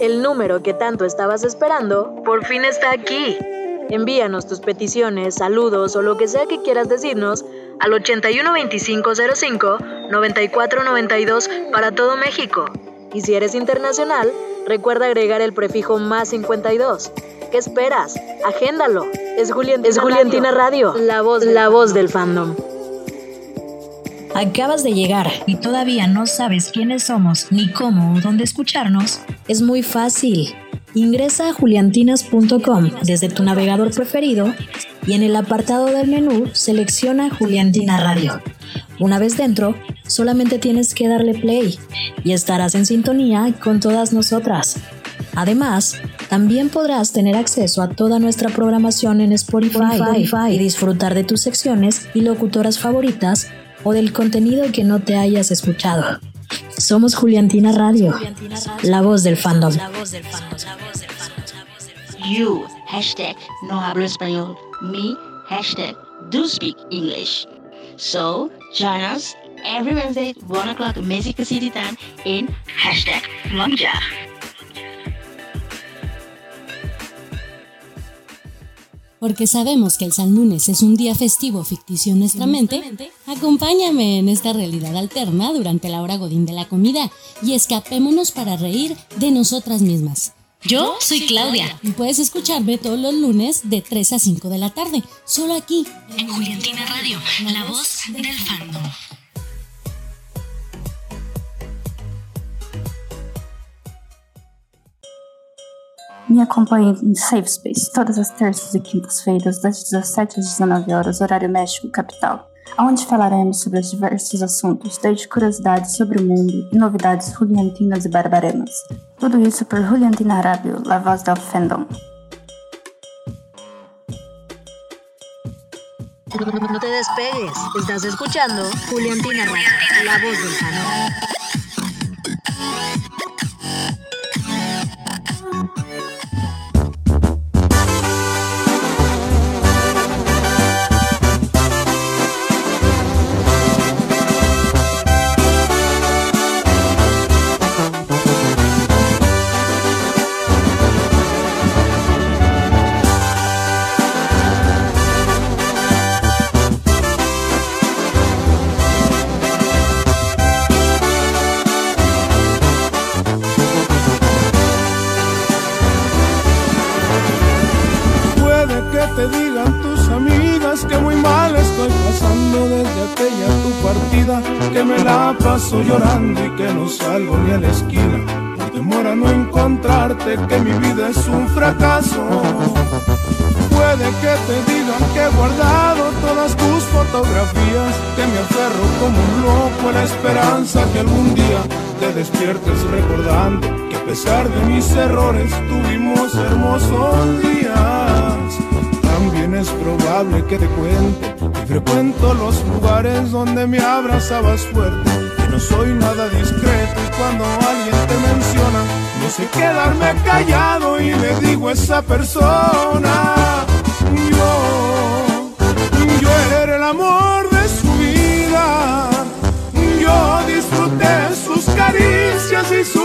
El número que tanto estabas esperando por fin está aquí. Envíanos tus peticiones, saludos o lo que sea que quieras decirnos al 812505 9492 para todo México. Y si eres internacional, recuerda agregar el prefijo más 52. ¿Qué esperas? Agéndalo. Es Juliantina, Radio. la voz, la voz del fandom. Acabas de llegar y todavía no sabes quiénes somos, ni cómo o dónde escucharnos. Es muy fácil. Ingresa a juliantinas.com desde tu navegador preferido y en el apartado del menú selecciona Juliantina Radio. Una vez dentro, solamente tienes que darle play y estarás en sintonía con todas nosotras. Además, también podrás tener acceso a toda nuestra programación en Spotify, y disfrutar de tus secciones y locutoras favoritas o del contenido que no te hayas escuchado. Somos Juliantina Radio, la voz del fandom. You, hashtag no hablo español. Me, hashtag do speak English. So, join us every Wednesday, 1 o'clock Mexico City time in hashtag Lonja. Porque sabemos que el San Lunes es un día festivo ficticio en nuestra mente, acompáñame en esta realidad alterna durante la hora godín de la comida y escapémonos para reír de nosotras mismas. Yo soy Claudia y puedes escucharme todos los lunes de 3 a 5 de la tarde, solo aquí en Juliantina Radio, la voz del fandom. Me acompanhe em Safe Space todas as terças e quintas-feiras, das 17 às 19 horas, horário México Capital, onde falaremos sobre os diversos assuntos, desde curiosidades sobre o mundo e novidades juliantinas e barbaremas. Tudo isso por Juliantina Arábio, la voz del fandom. No te despegues, estás escuchando Juliantina Radio, la voz del fandom. Paso llorando y que no salgo ni a la esquina. Por temor no encontrarte que mi vida es un fracaso. Puede que te digan que he guardado todas tus fotografías que me aferro como un loco a la esperanza que algún día te despiertes recordando que a pesar de mis errores tuvimos hermosos días. También es probable que te cuente que frecuento los lugares donde me abrazabas fuerte. No soy nada discreto y cuando alguien te menciona, no sé quedarme callado y le digo a esa persona, yo, yo era el amor de su vida, yo disfruté sus caricias y su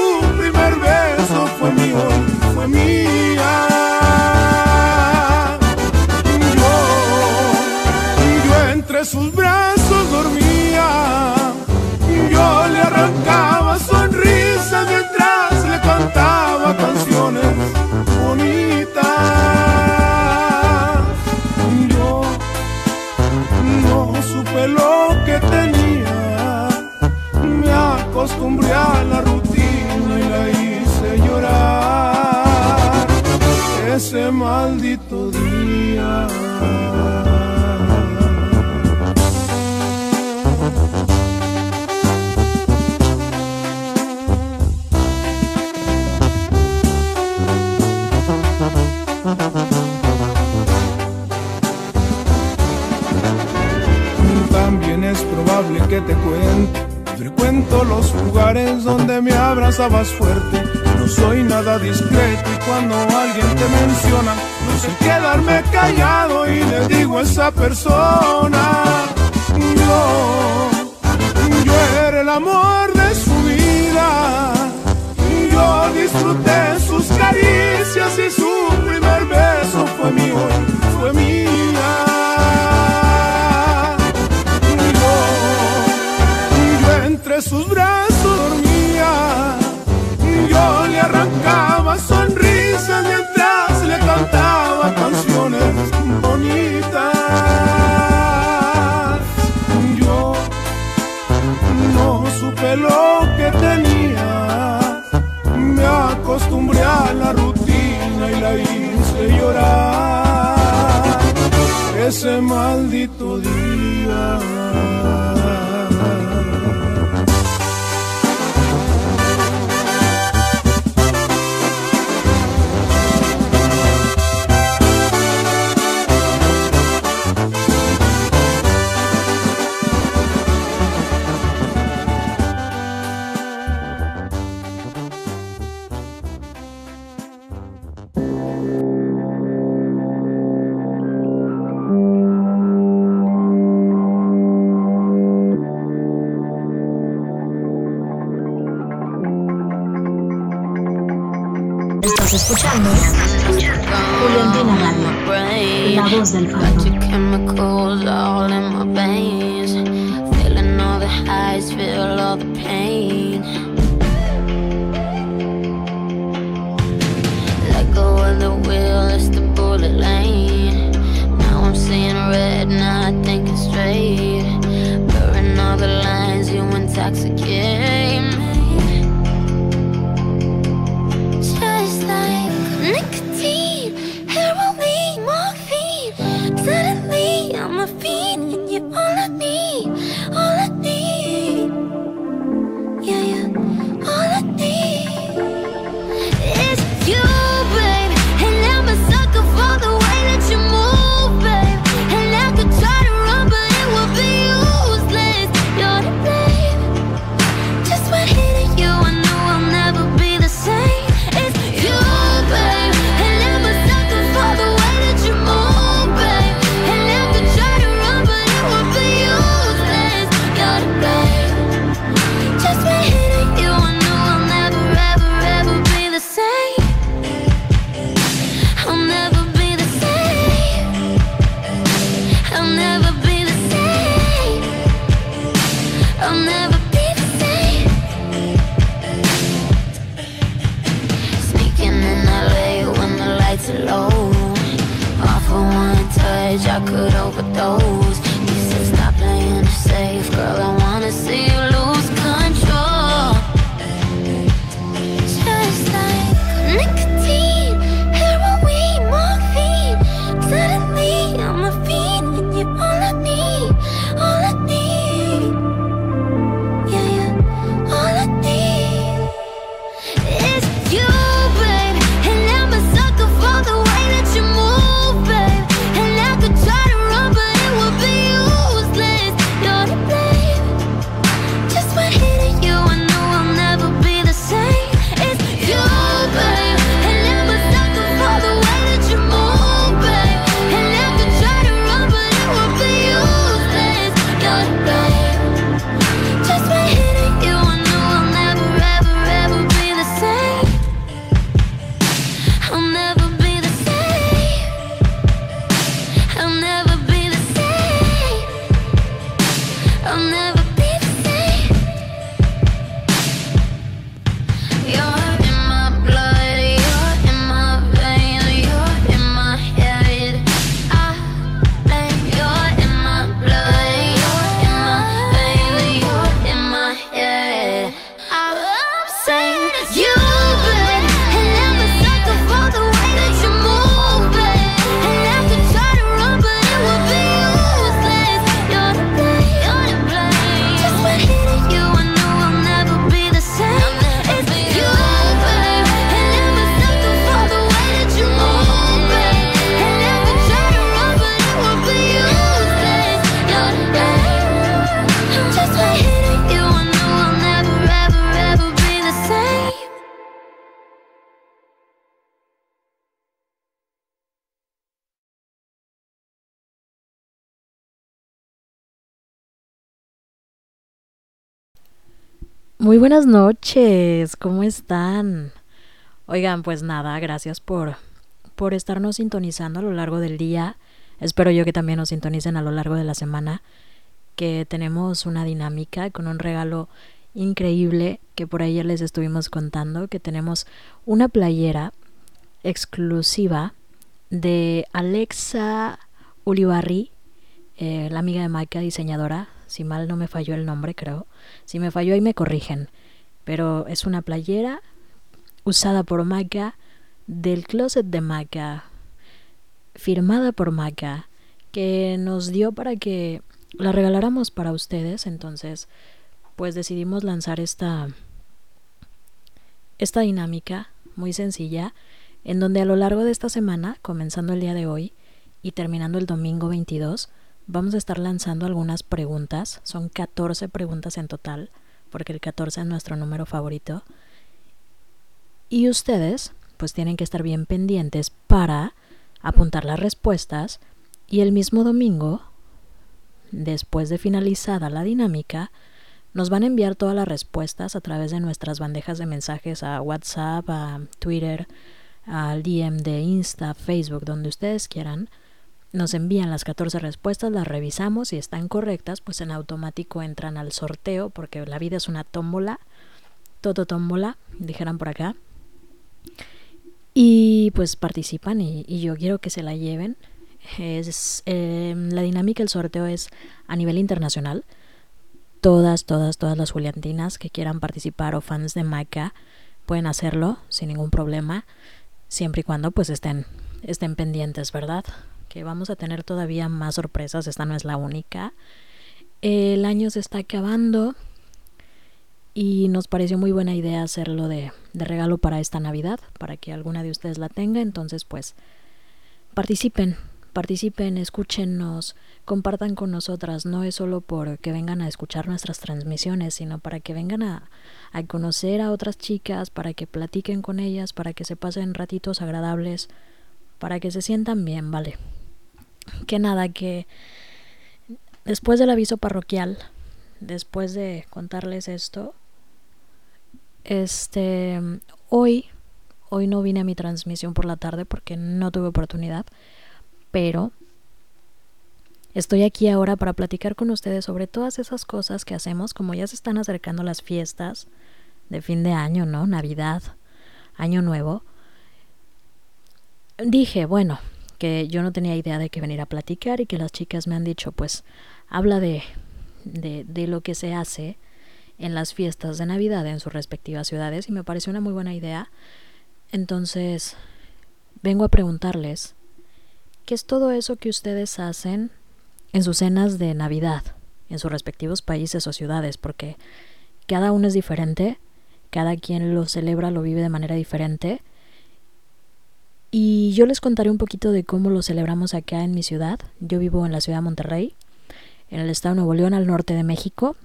No soy nada discreto y cuando alguien te menciona, no sé quedarme callado y le digo a esa persona, Muy buenas noches, ¿cómo están? Oigan, pues nada, gracias por, por estarnos sintonizando a lo largo del día. Espero yo que también nos sintonicen a lo largo de la semana, que tenemos una dinámica con un regalo increíble que por ahí les estuvimos contando, que tenemos una playera exclusiva de Alexa Ulibarri, eh, la amiga de Maika, diseñadora, si mal no me falló el nombre creo. Si me falló ahí me corrigen. Pero es una playera usada por Maca, del closet de Maca, firmada por Maca, que nos dio para que la regaláramos para ustedes. Entonces, pues decidimos lanzar esta, esta dinámica muy sencilla, en donde a lo largo de esta semana, comenzando el día de hoy y terminando el domingo 22, vamos a estar lanzando algunas preguntas. Son 14 preguntas en total, porque el 14 es nuestro número favorito. Y ustedes, pues tienen que estar bien pendientes para apuntar las respuestas y el mismo domingo, después de finalizada la dinámica, nos van a enviar todas las respuestas a través de nuestras bandejas de mensajes a WhatsApp, a Twitter, al DM de Insta, Facebook, donde ustedes quieran. Nos envían las 14 respuestas, las revisamos y están correctas, pues en automático entran al sorteo, porque la vida es una tómbola, todo tómbola, dijeran por acá. Y pues participan y, yo quiero que se la lleven. Es, em, la dinámica del sorteo es a nivel internacional. Todas, todas, todas las Juliantinas que quieran participar o fans de Maca pueden hacerlo sin ningún problema, siempre y cuando pues estén, estén pendientes, ¿verdad? Vamos a tener todavía más sorpresas, esta no es la única. El año se está acabando, y nos pareció muy buena idea hacerlo de, de, regalo para esta Navidad, para que alguna de ustedes la tenga. Entonces, pues, participen, participen, escúchenos, compartan con nosotras. No es solo por que vengan a escuchar nuestras transmisiones, sino para que vengan a, a conocer a otras chicas, para que platiquen con ellas, para que se pasen ratitos agradables, para que se sientan bien, ¿vale? Que nada, que después del aviso parroquial, después de contarles esto, este, hoy, hoy no vine a mi transmisión por la tarde porque no tuve oportunidad, pero estoy aquí ahora para platicar con ustedes sobre todas esas cosas que hacemos, como ya se están acercando las fiestas de fin de año, ¿no? Navidad, Año Nuevo. Dije, bueno, que yo no tenía idea de que venir a platicar y que las chicas me han dicho, pues, habla de, de, de lo que se hace en las fiestas de Navidad en sus respectivas ciudades y me pareció una muy buena idea. Entonces, vengo a preguntarles, ¿qué es todo eso que ustedes hacen en sus cenas de Navidad en sus respectivos países o ciudades? Porque cada uno es diferente, cada quien lo celebra, lo vive de manera diferente. Y yo les contaré un poquito de cómo lo celebramos acá en mi ciudad. Yo vivo en la ciudad de Monterrey, en el estado de Nuevo León, al norte de México.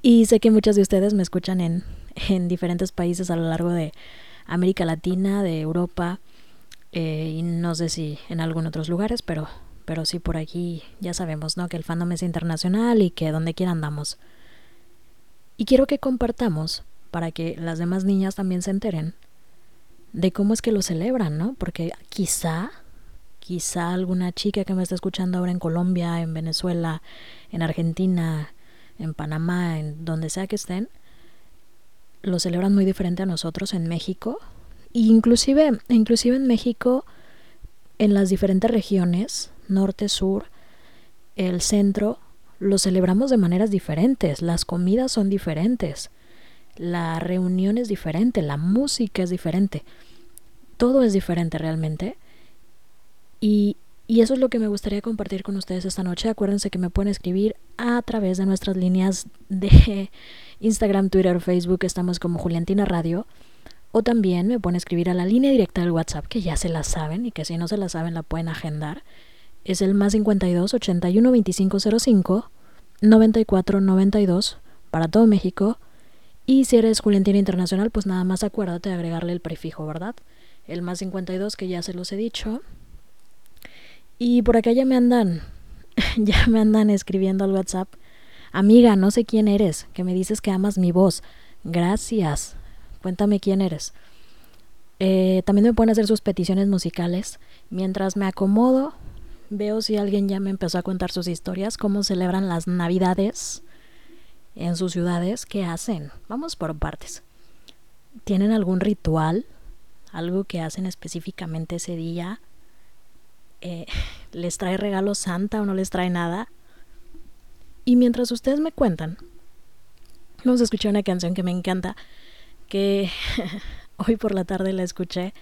Y sé que muchos de ustedes me escuchan en, en diferentes países a lo largo de América Latina, de Europa, eh, y no sé si en algún otros lugares, pero, pero sí por aquí ya sabemos, ¿no? Que el fandom es internacional y que donde quiera andamos. Y quiero que compartamos para que las demás niñas también se enteren de cómo es que lo celebran, ¿no? Porque quizá, quizá alguna chica que me está escuchando ahora en Colombia, en Venezuela, en Argentina, en Panamá, en donde sea que estén, lo celebran muy diferente a nosotros en México. E inclusive, inclusive en México, en las diferentes regiones, norte, sur, el centro, lo celebramos de maneras diferentes. Las comidas son diferentes. La reunión es diferente. La música es diferente. Todo es diferente realmente. Y, y eso es lo que me gustaría compartir con ustedes esta noche. Acuérdense que me pueden escribir a través de nuestras líneas de Instagram, Twitter, Facebook. Estamos como Juliantina Radio. O también me pueden escribir a la línea directa del WhatsApp, que ya se la saben y que si no se la saben la pueden agendar. Es el más 52 81 25 05 94 92 para todo México. Y si eres Juliantina Internacional, pues nada más acuérdate de agregarle el prefijo, ¿verdad? El más 52 que ya se los he dicho. Y por acá ya me andan, ya me andan escribiendo al WhatsApp. Amiga, no sé quién eres, que me dices que amas mi voz. Gracias. Cuéntame quién eres. Eh, también me pueden hacer sus peticiones musicales. Mientras me acomodo, veo si alguien ya me empezó a contar sus historias, cómo celebran las navidades en sus ciudades, ¿qué hacen? Vamos por partes. ¿Tienen algún ritual? ¿Algo que hacen específicamente ese día? Eh, ¿Les trae regalo Santa o no les trae nada? Y mientras ustedes me cuentan, vamos a escuchar una canción que me encanta, que hoy por la tarde la escuché.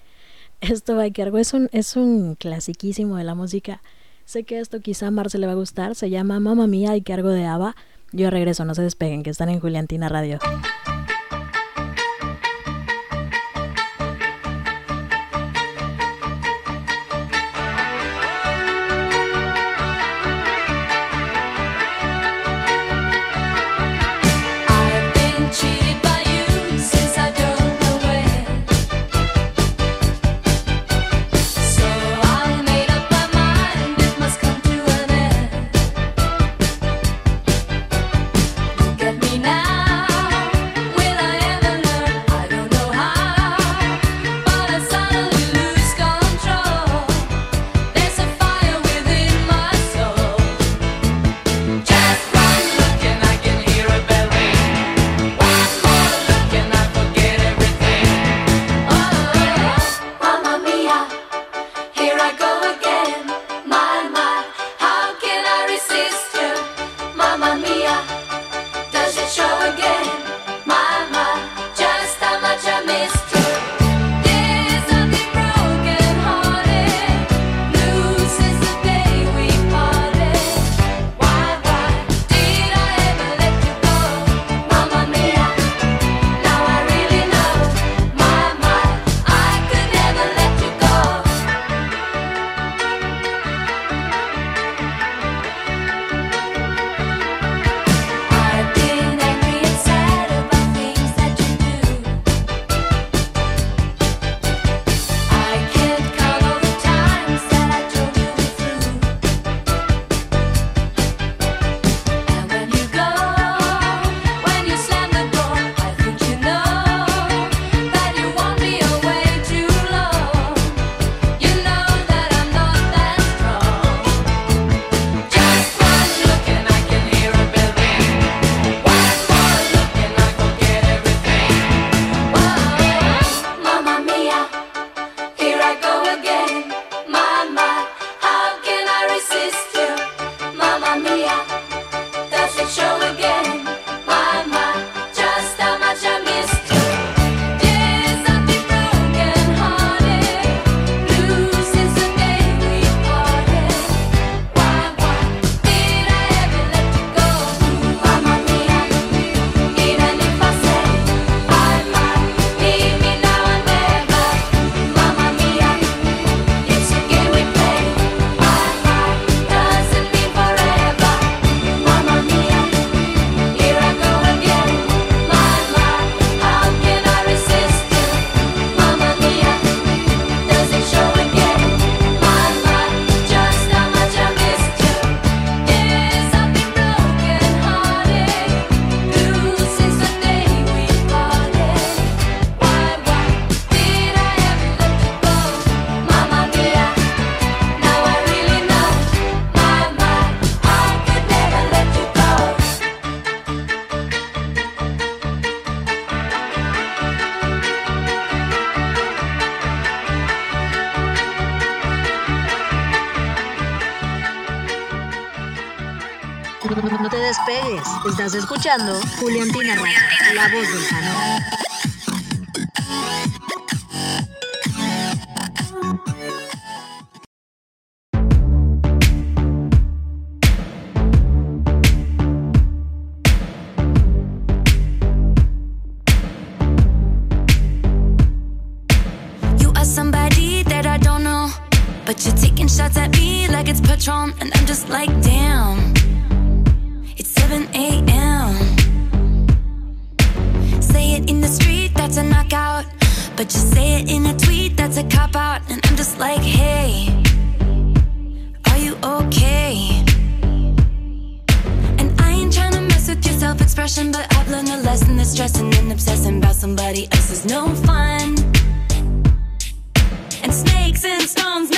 Esto va a quedar, es un, es un clasiquísimo de la música. Sé que esto quizá a Mar se le va a gustar, se llama Mamma Mía y cargo de Ava yo regreso, no se despeguen, que están en Juliantina Radio. Estás escuchando Julián Pinarra, la voz del canal. stones.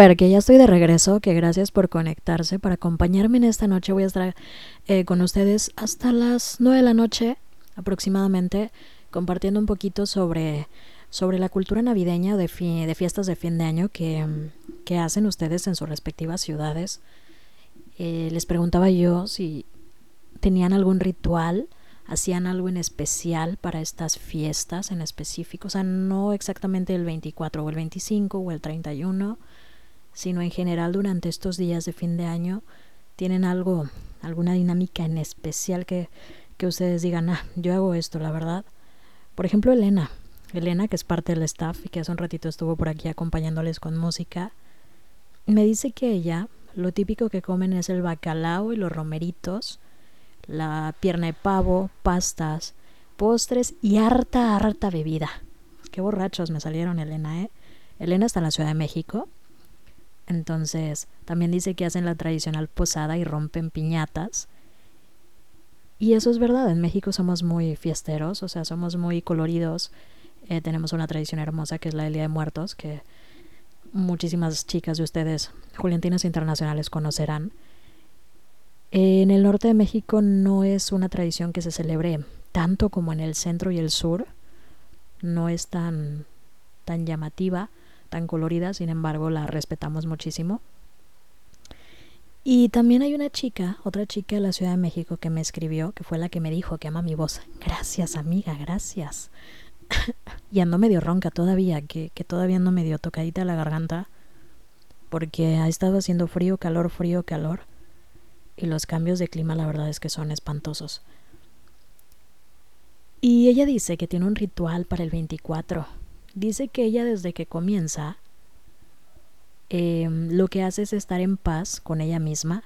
Ver, que ya estoy de regreso, que gracias por conectarse, por acompañarme en esta noche. Voy a estar eh, con ustedes hasta las 9 de la noche aproximadamente, compartiendo un poquito sobre, sobre la cultura navideña de, de fiestas de fin de año que, que hacen ustedes en sus respectivas ciudades. Eh, les preguntaba yo si tenían algún ritual, hacían algo en especial para estas fiestas en específico, o sea, no exactamente el 24 o el 25 o el 31, sino en general durante estos días de fin de año, tienen algo, alguna dinámica en especial que, que ustedes digan, ah, yo hago esto, la verdad. Por ejemplo, Elena, Elena, que es parte del staff y que hace un ratito estuvo por aquí acompañándoles con música, me dice que ella, lo típico que comen es el bacalao y los romeritos, la pierna de pavo, pastas, postres y harta, harta bebida. Qué borrachos me salieron, Elena, ¿eh? Elena está en la Ciudad de México. Entonces, también dice que hacen la tradicional posada y rompen piñatas. Y eso es verdad, en México somos muy fiesteros, o sea, somos muy coloridos. Eh, tenemos una tradición hermosa que es la del Día de Muertos, que muchísimas chicas de ustedes, Juliantinas Internacionales, conocerán. En el norte de México no es una tradición que se celebre tanto como en el centro y el sur. No es tan, tan llamativa, tan colorida, sin embargo la respetamos muchísimo. Y también hay una chica, otra chica de la Ciudad de México que me escribió, que fue la que me dijo que ama mi voz. Gracias, amiga, gracias. y ando medio ronca todavía, que, que todavía no me dio tocadita la garganta, porque ha estado haciendo frío, calor, frío, calor. Y los cambios de clima la verdad es que son espantosos. Y ella dice que tiene un ritual para el 24. Dice que ella desde que comienza eh, lo que hace es estar en paz con ella misma,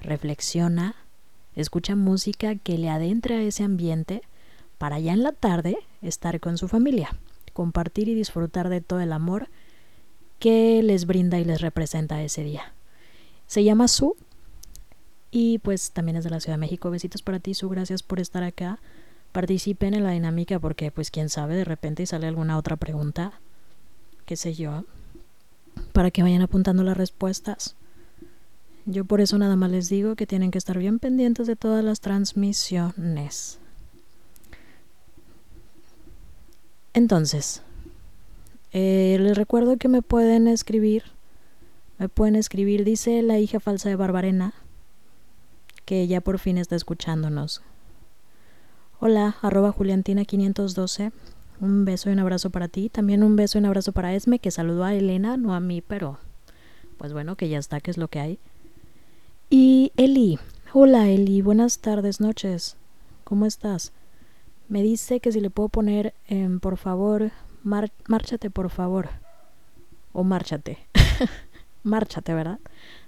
reflexiona, escucha música que le adentre a ese ambiente para ya en la tarde estar con su familia, compartir y disfrutar de todo el amor que les brinda y les representa ese día. Se llama Su y pues también es de la Ciudad de México. Besitos para ti, Su, gracias por estar acá. Participen en la dinámica porque pues quién sabe, de repente sale alguna otra pregunta, qué sé yo, para que vayan apuntando las respuestas. Yo por eso nada más les digo que tienen que estar bien pendientes de todas las transmisiones. Entonces, eh, les recuerdo que me pueden escribir, me pueden escribir, dice la hija falsa de Barbarena, que ya por fin está escuchándonos. Hola, arroba Juliantina512. Un beso y un abrazo para ti. También un beso y un abrazo para Esme, que saludó a Elena, no a mí, pero pues bueno, que ya está, que es lo que hay. Y Eli, hola Eli, buenas tardes, noches, ¿cómo estás? Me dice que si le puedo poner, em, por favor, márchate, por favor. O márchate. márchate, ¿verdad?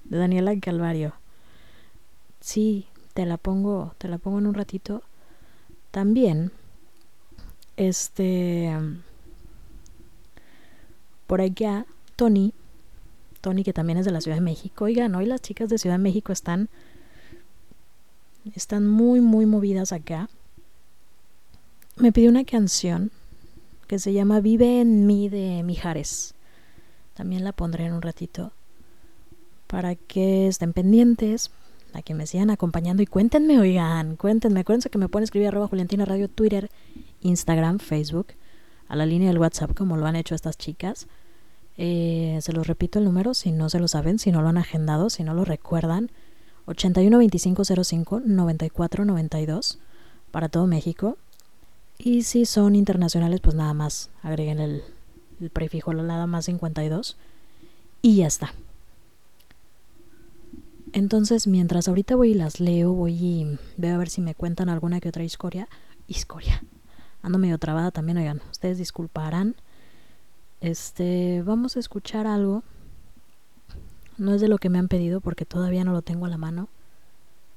De Daniela Calvario. Sí, te la pongo, te la pongo en un ratito. También, este, por allá, Tony, Tony que también es de la Ciudad de México. Oigan, hoy las chicas de Ciudad de México están, están muy, muy movidas acá. Me pidió una canción que se llama Vive en mí de Mijares. También la pondré en un ratito para que estén pendientes, a que me sigan acompañando y cuéntenme, oigan, cuéntenme. Acuérdense que me pueden escribir arroba Juliantina Radio, Twitter, Instagram, Facebook, a la línea del WhatsApp, como lo han hecho estas chicas. Eh, se los repito el número si no se lo saben, si no lo han agendado, si no lo recuerdan. 81 25 05 94 92 para todo México. Y si son internacionales, pues nada más agreguen el, el prefijo nada más 52 y ya está. Entonces, mientras ahorita voy y las leo, voy y veo a ver si me cuentan alguna que otra historia. Historia. Ando medio trabada también, oigan. Ustedes disculparán. Este, vamos a escuchar algo. No es de lo que me han pedido porque todavía no lo tengo a la mano.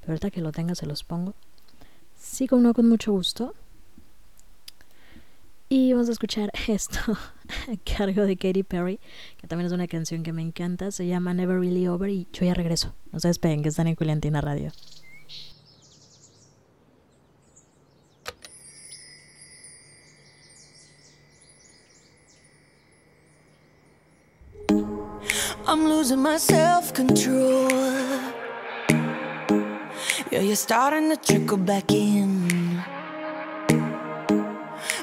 Pero ahorita que lo tenga se los pongo. Sí, como no, con mucho gusto. Y vamos a escuchar esto a cargo de Katy Perry, que también es una canción que me encanta. Se llama Never Really Over y yo ya regreso. No se despeguen, que están en Culiantina Radio. I'm losing my self control. You're starting to trickle back in.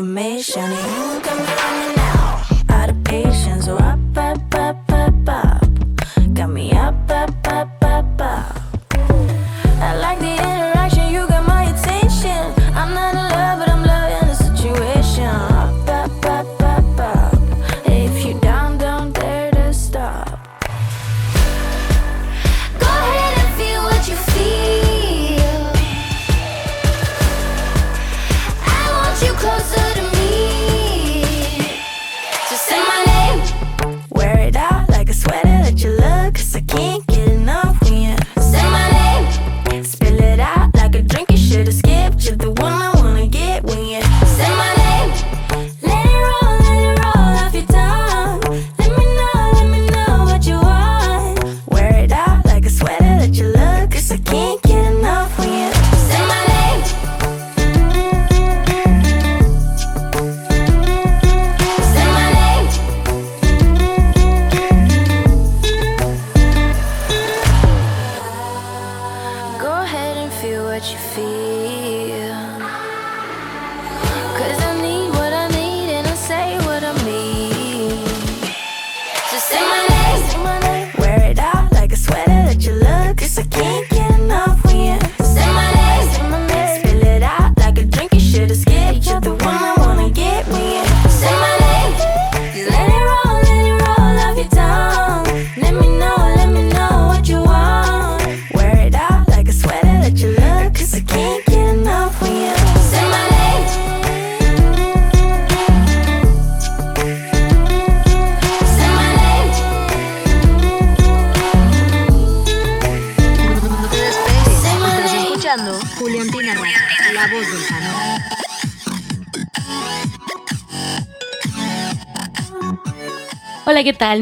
information.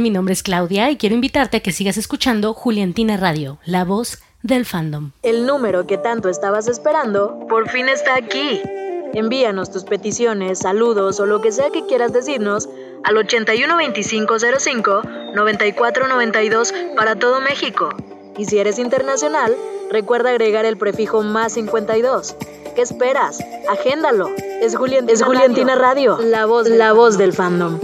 Mi nombre es Claudia y quiero invitarte a que sigas escuchando Juliantina Radio, la voz del fandom. El número que tanto estabas esperando, por fin está aquí. Envíanos tus peticiones, saludos o lo que sea que quieras decirnos al 812505-9492 para todo México. Y si eres internacional, recuerda agregar el prefijo más 52. ¿Qué esperas? Agéndalo. Es Juliantina, es Radio. Radio, la voz, la voz del fandom.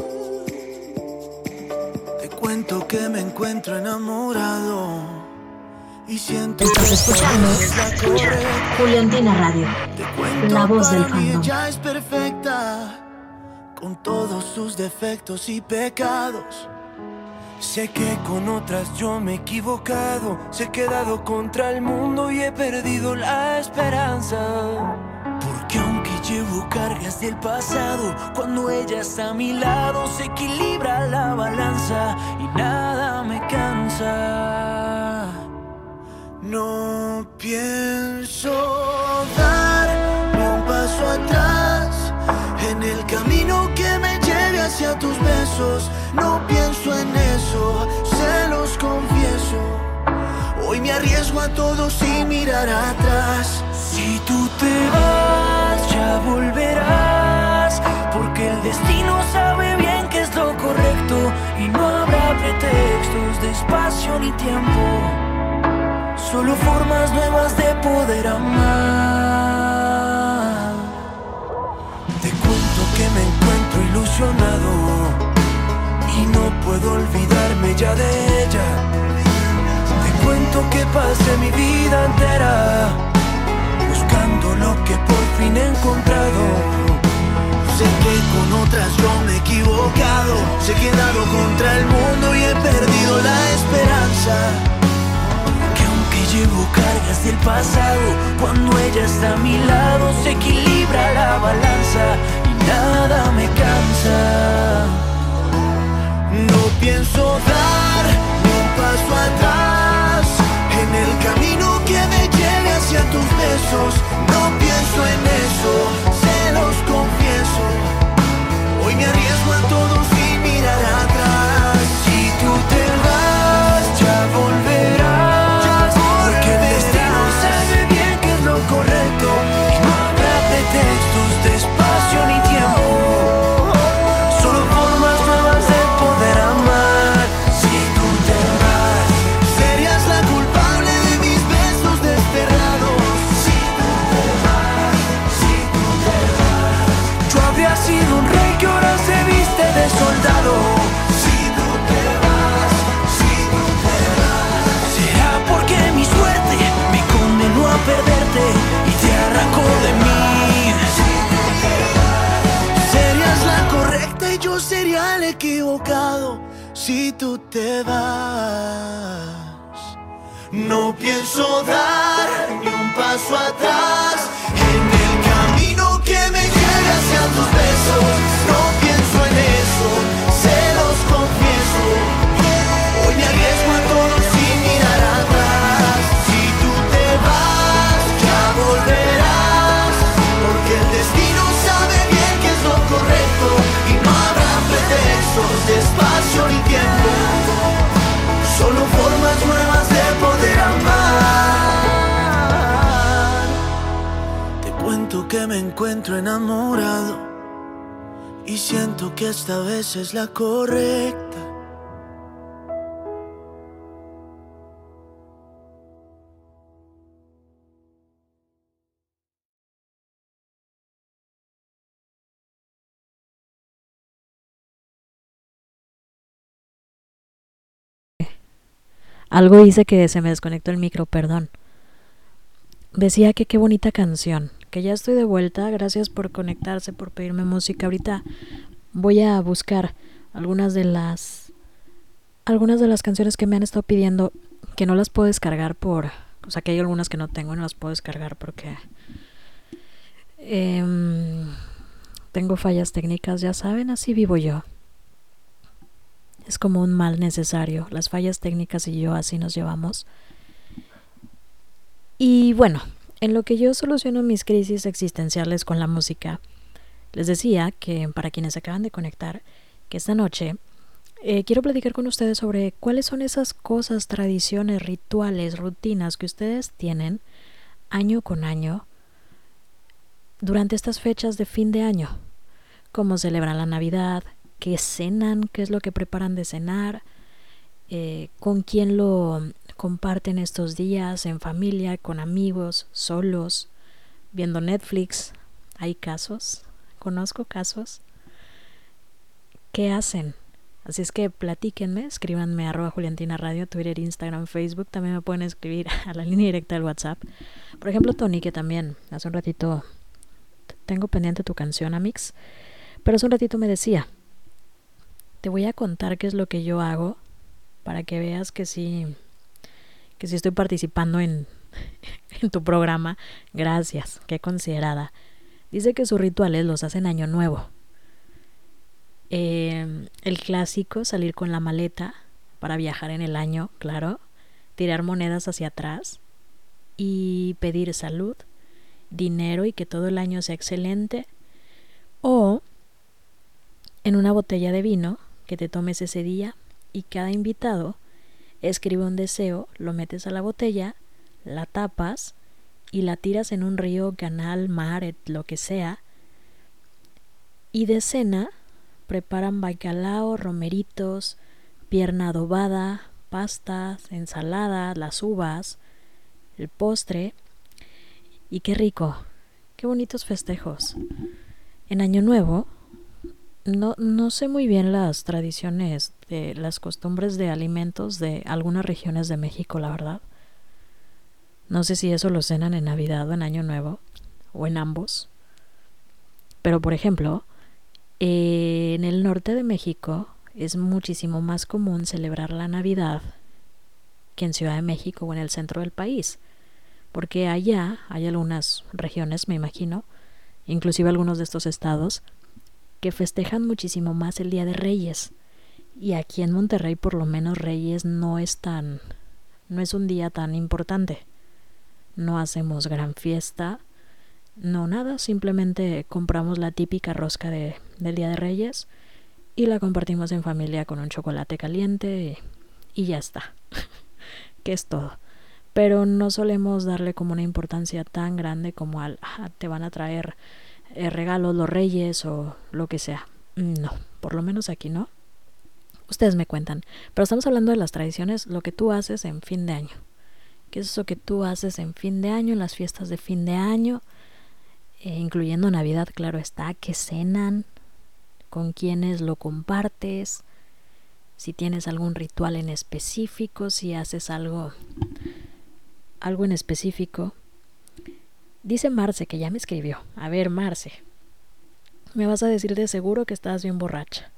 encuentro enamorado y siento Estás escuchando Juliantina Radio, la voz del fandom. Ella es perfecta con todos sus defectos y pecados. Sé que con otras yo me he equivocado, se he quedado contra el mundo y he perdido la esperanza. Llevo cargas del pasado, cuando ella está a mi lado se equilibra la balanza y nada me cansa. No pienso darme un paso atrás en el camino que me lleve hacia tus besos. No pienso en eso, se los confieso. Hoy me arriesgo a todo sin mirar atrás. Si tú te vas ya volverás, porque el destino sabe bien que es lo correcto y no habrá pretextos de espacio ni tiempo, solo formas nuevas de poder amar. Te cuento que me encuentro ilusionado y no puedo olvidarme ya de ella. Te cuento que pasé mi vida entera que por fin he encontrado. Sé que con otras yo me he equivocado, sé que he dado contra el mundo y he perdido la esperanza. Que aunque llevo cargas del pasado, cuando ella está a mi lado se equilibra la balanza y nada me cansa. No pienso dar un paso atrás en el camino que me lleve hacia tus besos. No pienso en eso, se los confieso. Hoy me arriesgo a todo equivocado si tú te vas. No pienso dar ni un paso atrás en el camino que me lleve hacia tus besos. No espacio ni tiempo. Solo formas nuevas de poder amar. Te cuento que me encuentro enamorado y siento que esta vez es la correcta. Algo dice que se me desconectó el micro, perdón. Decía que qué bonita canción, que ya estoy de vuelta, gracias por conectarse, por pedirme música. Ahorita voy a buscar algunas de las algunas de las canciones que me han estado pidiendo que no las puedo descargar por, o sea, que hay algunas que no tengo y no las puedo descargar porque em, tengo fallas técnicas, ya saben, así vivo yo. Es como un mal necesario. Las fallas técnicas y yo así nos llevamos. Y bueno, en lo que yo soluciono mis crisis existenciales con la música, les decía que para quienes acaban de conectar, que esta noche eh, quiero platicar con ustedes sobre cuáles son esas cosas, tradiciones, rituales, rutinas que ustedes tienen año con año durante estas fechas de fin de año. Cómo celebran la Navidad, qué cenan, qué es lo que preparan de cenar, eh, con quién lo comparten estos días, en familia, con amigos, solos, viendo Netflix. Hay casos, conozco casos. ¿Qué hacen? Así es que platíquenme, escríbanme arroba Juliantina Radio, Twitter, Instagram, Facebook. También me pueden escribir a la línea directa del WhatsApp. Por ejemplo, Tony, que también hace un ratito tengo pendiente tu canción, Amix. Pero hace un ratito me decía, te voy a contar qué es lo que yo hago para que veas que sí, que sí estoy participando en, en tu programa. Gracias, qué considerada. Dice que sus rituales los hacen año nuevo. Eh, el clásico, salir con la maleta para viajar en el año, claro. Tirar monedas hacia atrás y pedir salud, dinero y que todo el año sea excelente. O en una botella de vino que te tomes ese día y cada invitado escribe un deseo, lo metes a la botella, la tapas y la tiras en un río, canal, mar, lo que sea. Y de cena preparan bacalao, romeritos, pierna adobada, pastas, ensalada, las uvas, el postre. Y qué rico, qué bonitos festejos. En Año Nuevo no, no sé muy bien las tradiciones de las costumbres de alimentos de algunas regiones de México, la verdad. No sé si eso lo cenan en Navidad o en Año Nuevo, o en ambos. Pero, por ejemplo, eh, en el norte de México es muchísimo más común celebrar la Navidad que en Ciudad de México o en el centro del país. Porque allá hay algunas regiones, me imagino, inclusive algunos de estos estados, que festejan muchísimo más el Día de Reyes. Y aquí en Monterrey por lo menos Reyes no es tan no es un día tan importante. No hacemos gran fiesta, no nada, simplemente compramos la típica rosca de, del Día de Reyes y la compartimos en familia con un chocolate caliente y, y ya está. que es todo. Pero no solemos darle como una importancia tan grande como al ah, te van a traer eh, regalos los reyes o lo que sea. No, por lo menos aquí no. Ustedes me cuentan. Pero estamos hablando de las tradiciones, lo que tú haces en fin de año. ¿Qué es eso que tú haces en fin de año, en las fiestas de fin de año? Eh, incluyendo Navidad, claro está, que cenan, con quienes lo compartes, si tienes algún ritual en específico, si haces algo algo en específico. Dice Marce que ya me escribió. A ver, Marce. Me vas a decir de seguro que estás bien borracha.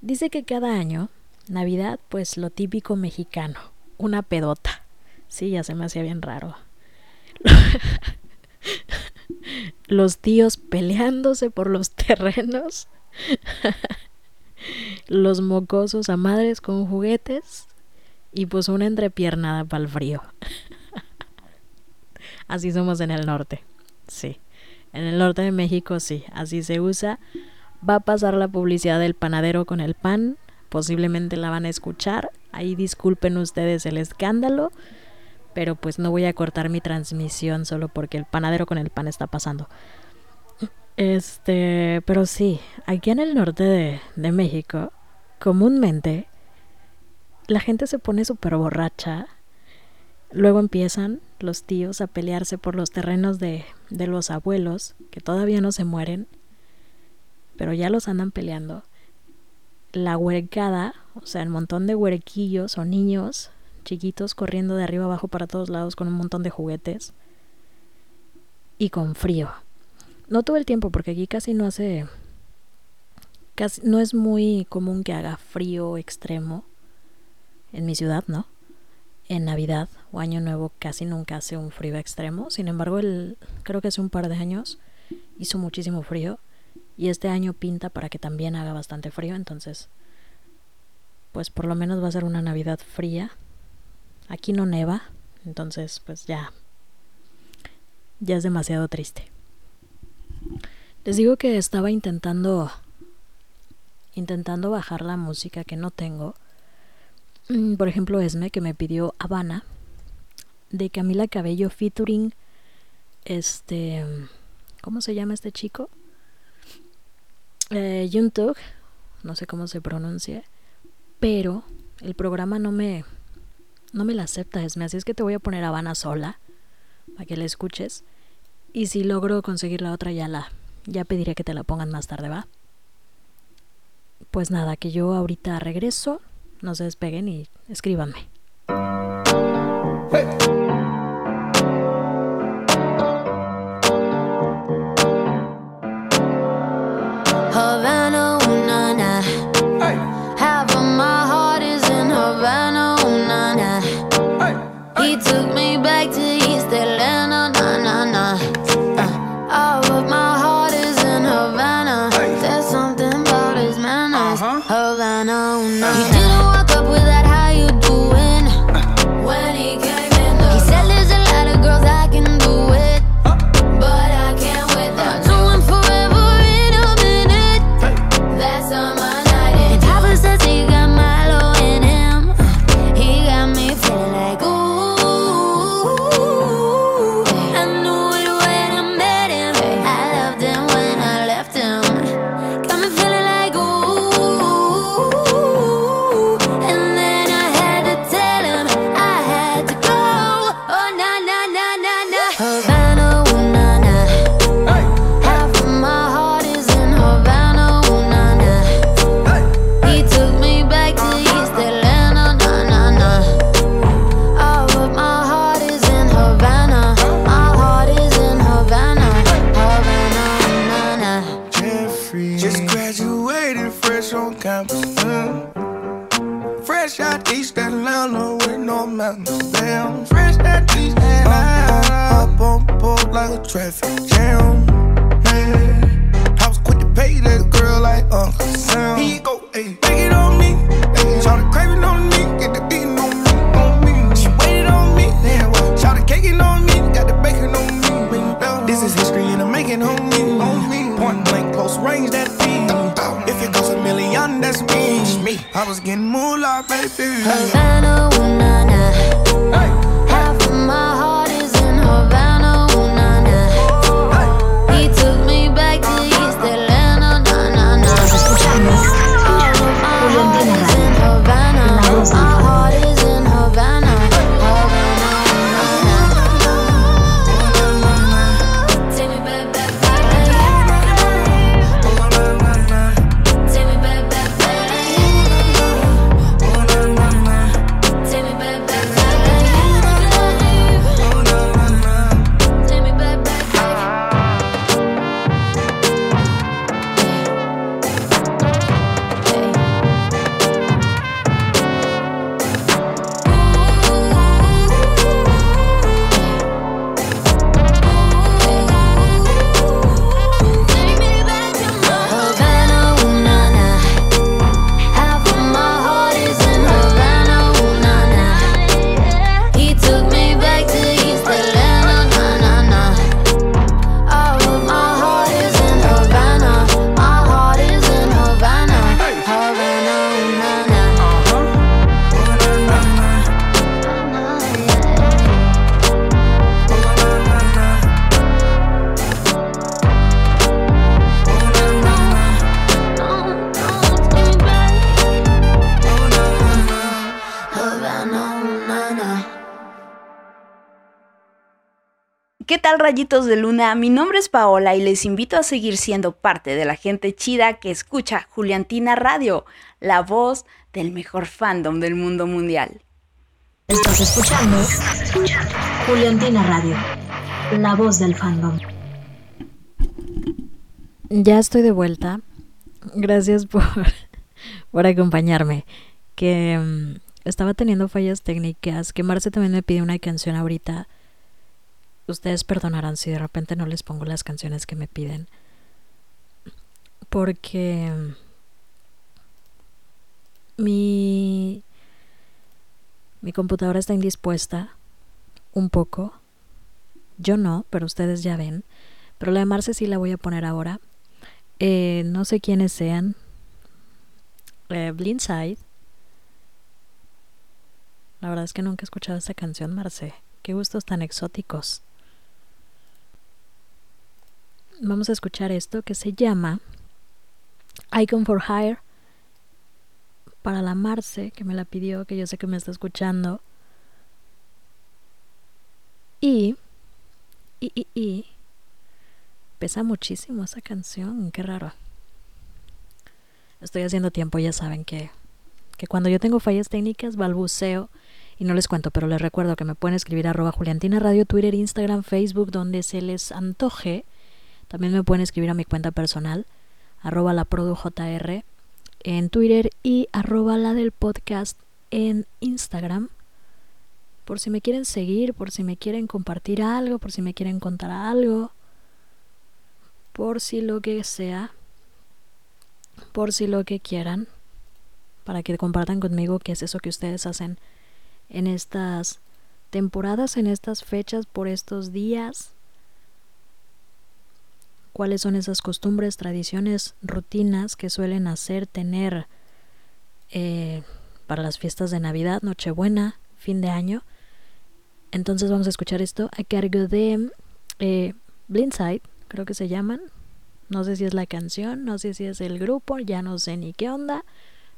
Dice que cada año, Navidad, pues lo típico mexicano, una pedota. Sí, ya se me hacía bien raro. los tíos peleándose por los terrenos. los mocosos a madres con juguetes. Y pues una entrepiernada para el frío. Así somos en el norte. Sí. En el norte de México sí, así se usa. Va a pasar la publicidad del panadero con el pan. Posiblemente la van a escuchar. Ahí disculpen ustedes el escándalo. Pero pues no voy a cortar mi transmisión solo porque el panadero con el pan está pasando. Este, pero sí, aquí en el norte de, de México, comúnmente la gente se pone súper borracha Luego empiezan los tíos a pelearse por los terrenos de, de los abuelos, que todavía no se mueren, pero ya los andan peleando. La huercada, o sea, el montón de huerquillos o niños chiquitos corriendo de arriba abajo para todos lados con un montón de juguetes y con frío. No todo el tiempo porque aquí casi no hace casi no es muy común que haga frío extremo en mi ciudad, ¿no? En Navidad o Año Nuevo casi nunca hace un frío extremo. Sin embargo, el, creo que hace un par de años hizo muchísimo frío y este año pinta para que también haga bastante frío. Entonces, pues por lo menos va a ser una Navidad fría. Aquí no neva, entonces pues ya, ya es demasiado triste. Les digo que estaba intentando, intentando bajar la música que no tengo por ejemplo, Esme, que me pidió Habana, de Camila Cabello featuring este ¿cómo se llama este chico? Eh, no sé cómo se pronuncia, pero el programa no me no me la acepta, Esme, así es que te voy a poner Habana sola para que la escuches y si logro conseguir la otra ya la ya pediré que te la pongan más tarde, ¿va? Pues nada, que yo ahorita regreso no se despeguen y escríbanme. Na, traffic jam. Man, I was quick to pay that girl like Uncle Sam. He go, hey, take it on me. Hey, shout the craving on me, get the beating on me, on me. She waited on me, damn, shout the caking on me, got the bacon on me. This is history and I'm making on me, on me. Point blank, close range, that feed. If it goes a million, that's me. me. I was getting moolah, baby. Havana, ooh, rayitos de luna? Mi nombre es Paola y les invito a seguir siendo parte de la gente chida que escucha Juliantina Radio, la voz del mejor fandom del mundo mundial. Estás escuchando Juliantina Radio, la voz del fandom. Ya estoy de vuelta. Gracias por, por acompañarme. Que mm, estaba teniendo fallas técnicas. Que Marce también me pide una canción ahorita. Ustedes perdonarán si de repente no les pongo las canciones que me piden. Porque mi, mi computadora está indispuesta. Un poco. Yo no, pero ustedes ya ven. Pero la de Marce sí la voy a poner ahora. Eh, no sé quiénes sean. Eh, Blindside. La verdad es que nunca he escuchado esta canción, Marce. Qué gustos tan exóticos. Vamos a escuchar esto que se llama Icon for Hire. Para la Marce, que me la pidió, que yo sé que me está escuchando. Y. Y, y. Pesa muchísimo esa canción, qué raro. Estoy haciendo tiempo, ya saben que, que cuando yo tengo fallas técnicas balbuceo y no les cuento, pero les recuerdo que me pueden escribir arroba Juliantina Radio, Twitter, Instagram, Facebook, donde se les antoje. También me pueden escribir a mi cuenta personal, arroba la JR en Twitter y arroba la del podcast en Instagram. Por si me quieren seguir, por si me quieren compartir algo, por si me quieren contar algo por si lo que sea, por si lo que quieran, para que compartan conmigo qué es eso que ustedes hacen en estas temporadas, en estas fechas, por estos días, cuáles son esas costumbres, tradiciones, rutinas que suelen hacer tener eh, para las fiestas de Navidad, Nochebuena, fin de año. Entonces vamos a escuchar esto a cargo de eh, Blindside, creo que se llaman. No sé si es la canción, no sé si es el grupo, ya no sé ni qué onda,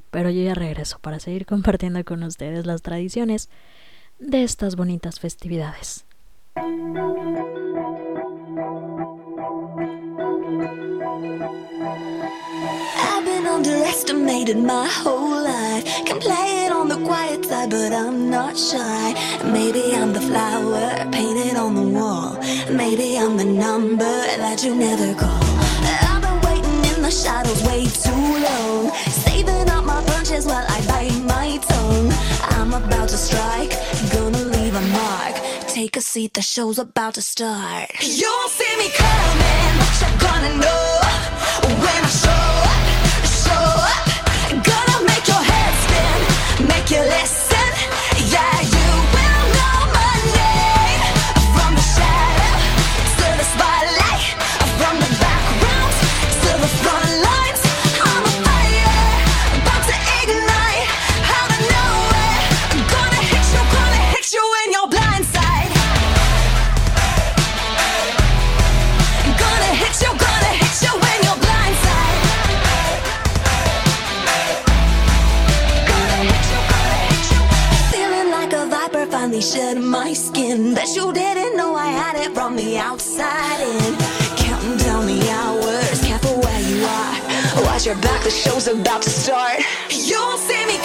pero yo ya regreso para seguir compartiendo con ustedes las tradiciones de estas bonitas festividades. I've been underestimated my whole life. Can play it on the quiet side, but I'm not shy. Maybe I'm the flower painted on the wall. Maybe I'm the number that you never call. I've been waiting in the shadows way too long. Saving up my punches while I bite my tongue. I'm about to strike, gonna leave a mark. Take a seat, the show's about to start. You won't see me coming, but you're gonna know when I show skin. Bet you didn't know I had it from the outside in. Counting down the hours, careful where you are. Watch your back, the show's about to start. You won't see me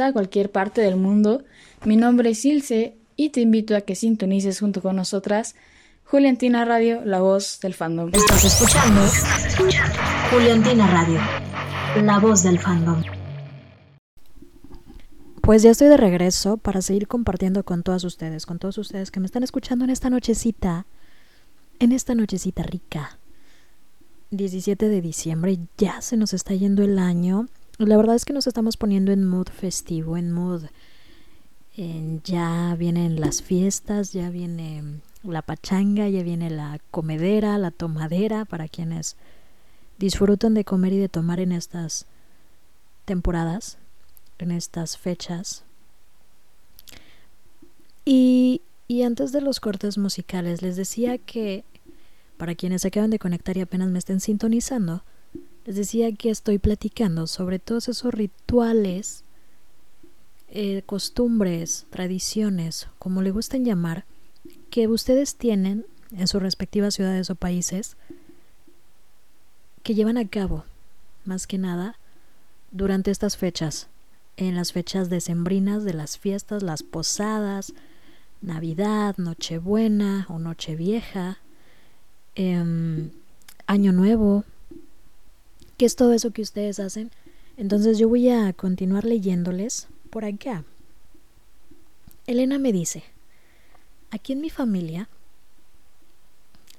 a cualquier parte del mundo. Mi nombre es Ilse y te invito a que sintonices junto con nosotras Juliantina Radio, la voz del fandom. Estás escuchando Juliantina Radio, la voz del fandom. Pues ya estoy de regreso para seguir compartiendo con todas ustedes, con todos ustedes que me están escuchando en esta nochecita, en esta nochecita rica. 17 de diciembre, ya se nos está yendo el año. La verdad es que nos estamos poniendo en mood festivo, en mood. en ya vienen las fiestas, ya viene la pachanga, ya viene la comedera, la tomadera, para quienes disfrutan de comer y de tomar en estas temporadas, en estas fechas. Y, y antes de los cortes musicales, les decía que, para quienes se acaban de conectar y apenas me estén sintonizando, les decía que estoy platicando sobre todos esos rituales, eh, costumbres, tradiciones, como le gustan llamar, que ustedes tienen en sus respectivas ciudades o países, que llevan a cabo, más que nada, durante estas fechas, en las fechas decembrinas de las fiestas, las posadas, Navidad, Nochebuena o Nochevieja, eh, Año Nuevo, ¿Qué es todo eso que ustedes hacen? Entonces yo voy a continuar leyéndoles por acá. Elena me dice, aquí en mi familia,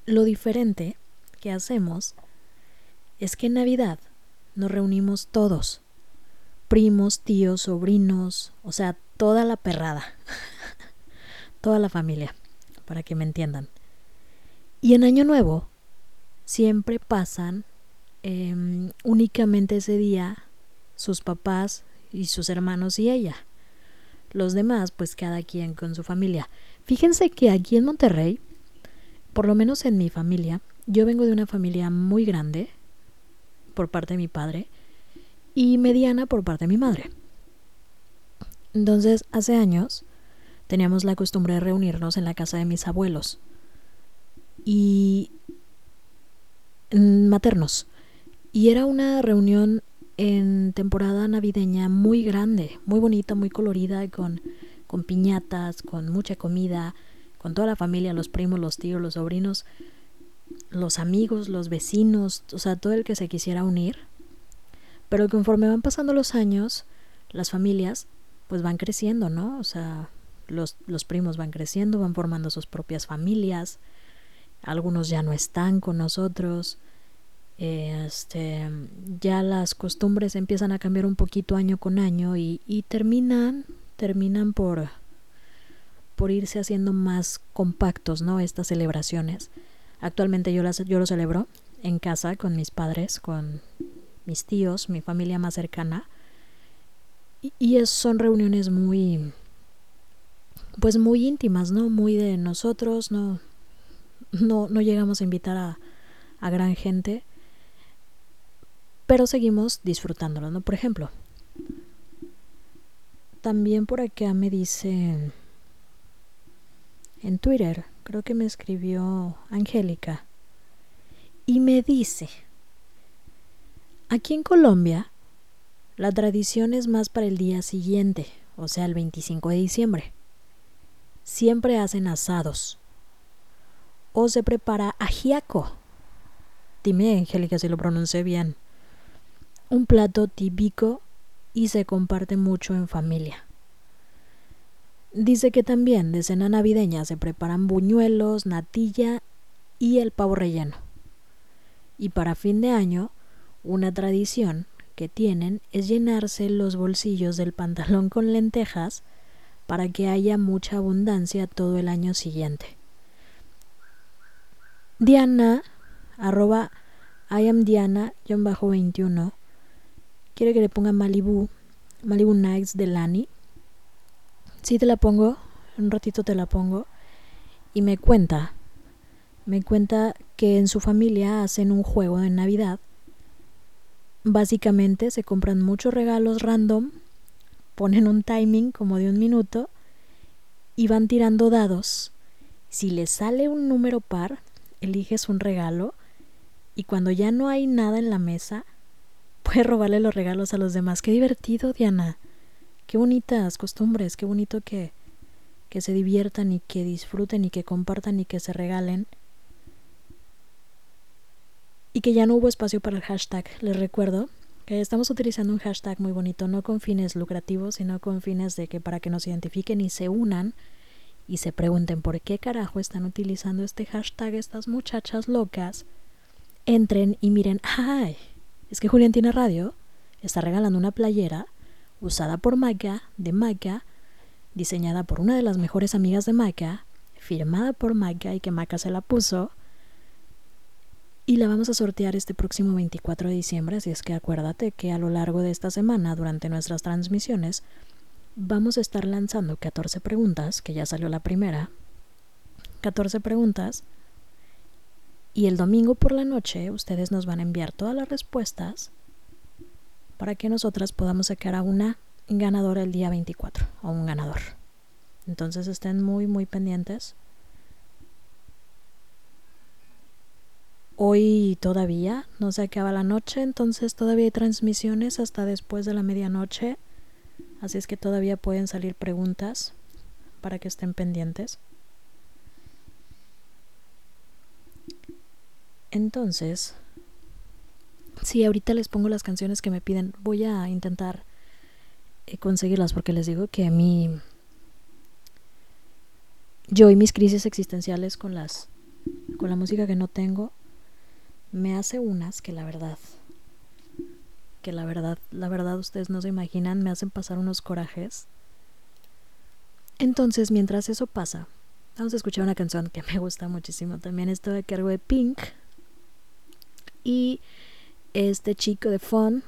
lo diferente que hacemos es que en Navidad nos reunimos todos, primos, tíos, sobrinos, o sea, toda la perrada, toda la familia, para que me entiendan. Y en Año Nuevo siempre pasan eh, únicamente ese día sus papás y sus hermanos y ella. Los demás, pues cada quien con su familia. Fíjense que aquí en Monterrey, por lo menos en mi familia, yo vengo de una familia muy grande por parte de mi padre y mediana por parte de mi madre. Entonces, hace años teníamos la costumbre de reunirnos en la casa de mis abuelos y maternos. Y era una reunión en temporada navideña muy grande, muy bonita, muy colorida, con, con piñatas, con mucha comida, con toda la familia, los primos, los tíos, los sobrinos, los amigos, los vecinos, o sea, todo el que se quisiera unir. Pero conforme van pasando los años, las familias pues van creciendo, ¿no? O sea, los, los primos van creciendo, van formando sus propias familias, algunos ya no están con nosotros, este, ya las costumbres empiezan a cambiar un poquito año con año y, y terminan, terminan por, por irse haciendo más compactos, ¿no? Estas celebraciones. Actualmente yo, las, yo lo celebro en casa con mis padres, con mis tíos, mi familia más cercana. Y, y son reuniones muy, pues muy íntimas, ¿no? Muy de nosotros, no, no, no llegamos a invitar a, a gran gente pero seguimos disfrutándolo, ¿no? Por ejemplo, también por acá me dicen en Twitter, creo que me escribió Angélica, y me dice, aquí en Colombia, la tradición es más para el día siguiente, o sea, el 25 de diciembre. Siempre hacen asados. O se prepara ajiaco. Dime, Angélica, si lo pronuncié bien un plato típico y se comparte mucho en familia. Dice que también de cena navideña se preparan buñuelos, natilla y el pavo relleno. Y para fin de año, una tradición que tienen es llenarse los bolsillos del pantalón con lentejas para que haya mucha abundancia todo el año siguiente. Diana, arroba I am Diana-21, quiere que le ponga Malibu, Malibu Nights de Lani. Sí te la pongo, un ratito te la pongo. Y me cuenta, me cuenta que en su familia hacen un juego de Navidad. Básicamente se compran muchos regalos random, ponen un timing como de un minuto y van tirando dados. Si le sale un número par, eliges un regalo y cuando ya no hay nada en la mesa, puede robarle los regalos a los demás. Qué divertido, Diana. Qué bonitas costumbres, qué bonito que, que se diviertan y que disfruten y que compartan y que se regalen. Y que ya no hubo espacio para el hashtag. Les recuerdo que estamos utilizando un hashtag muy bonito, no con fines lucrativos, sino con fines de que para que nos identifiquen y se unan y se pregunten por qué carajo están utilizando este hashtag estas muchachas locas, entren y miren, ¡ay! Es que Juliantina Radio está regalando una playera usada por Maika, de Maika, diseñada por una de las mejores amigas de Maika, firmada por Maika y que Maika se la puso. Y la vamos a sortear este próximo 24 de diciembre, así es que acuérdate que a lo largo de esta semana, durante nuestras transmisiones, vamos a estar lanzando 14 preguntas, que ya salió la primera. 14 preguntas y el domingo por la noche ustedes nos van a enviar todas las respuestas para que nosotras podamos sacar a una ganadora el día 24 o un ganador. Entonces estén muy muy pendientes. Hoy todavía no se acaba la noche, entonces todavía hay transmisiones hasta después de la medianoche. Así es que todavía pueden salir preguntas para que estén pendientes. Entonces, si ahorita les pongo las canciones que me piden, voy a intentar eh, conseguirlas porque les digo que a mí yo y mis crisis existenciales con las con la música que no tengo me hace unas que la verdad que la verdad, la verdad ustedes no se imaginan, me hacen pasar unos corajes. Entonces, mientras eso pasa, vamos a escuchar una canción que me gusta muchísimo también, esto de cargo de Pink, y este chico de Fun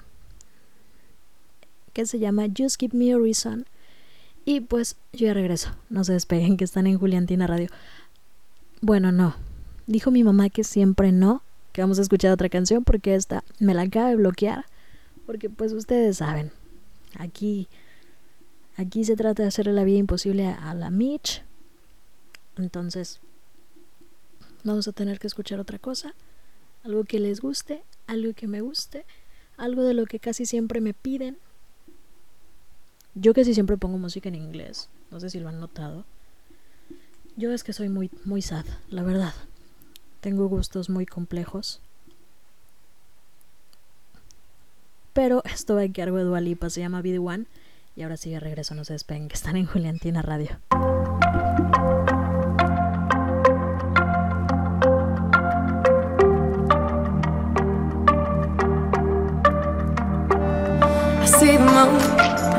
que se llama Just Give Me a Reason. Y pues yo ya regreso. No se despeguen que están en Juliantina Radio. Bueno, no. Dijo mi mamá que siempre no, que vamos a escuchar otra canción porque esta me la acaba de bloquear. Porque pues ustedes saben, aquí, aquí se trata de hacerle la vida imposible a la Mitch. Entonces, vamos a tener que escuchar otra cosa. Algo que les guste, algo que me guste, algo de lo que casi siempre me piden. Yo casi siempre pongo música en inglés, no sé si lo han notado. Yo es que soy muy, muy sad, la verdad. Tengo gustos muy complejos. Pero esto va a cargo de Dualipa, se llama Be One. Y ahora sí, de regreso, no se despeguen, que están en Juliantina Radio.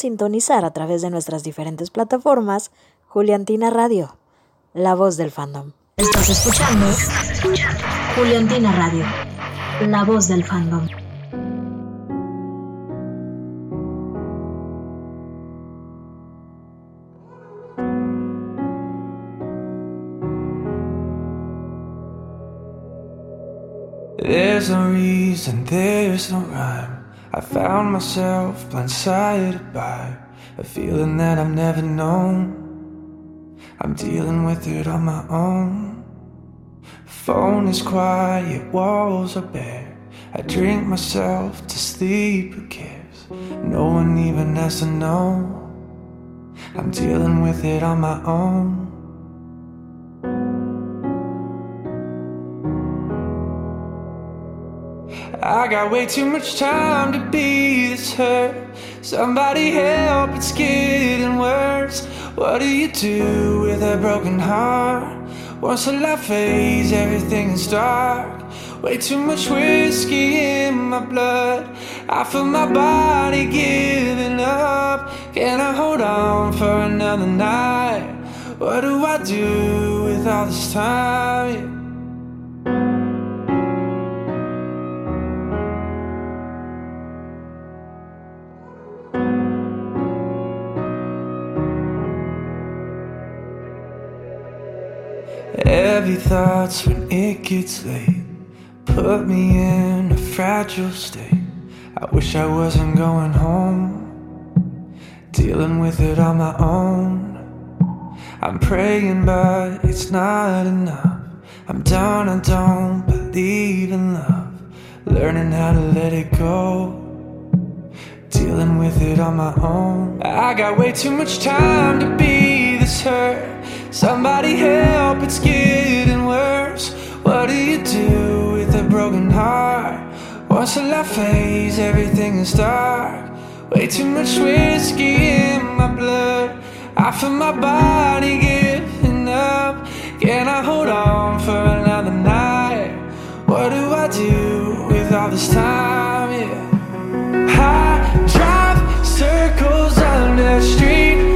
Sintonizar a través de nuestras diferentes plataformas Juliantina Radio, la voz del fandom. Estás escuchando Juliantina Radio, la voz del fandom. There's no reason, there's no rhyme. I found myself blindsided by a feeling that I've never known. I'm dealing with it on my own. Phone is quiet, walls are bare. I drink myself to sleep who cares? No one even has to know. I'm dealing with it on my own. I got way too much time to be this hurt. Somebody help, it's getting worse. What do you do with a broken heart? Once the light fades, everything is dark. Way too much whiskey in my blood. I feel my body giving up. Can I hold on for another night? What do I do with all this time? Thoughts when it gets late put me in a fragile state. I wish I wasn't going home, dealing with it on my own. I'm praying, but it's not enough. I'm done, I don't believe in love. Learning how to let it go, dealing with it on my own. I got way too much time to be this hurt. Somebody help, it's getting Once the light fades, everything is dark. Way too much whiskey in my blood. I feel my body giving up. Can I hold on for another night? What do I do with all this time? Yeah. I drive circles on the street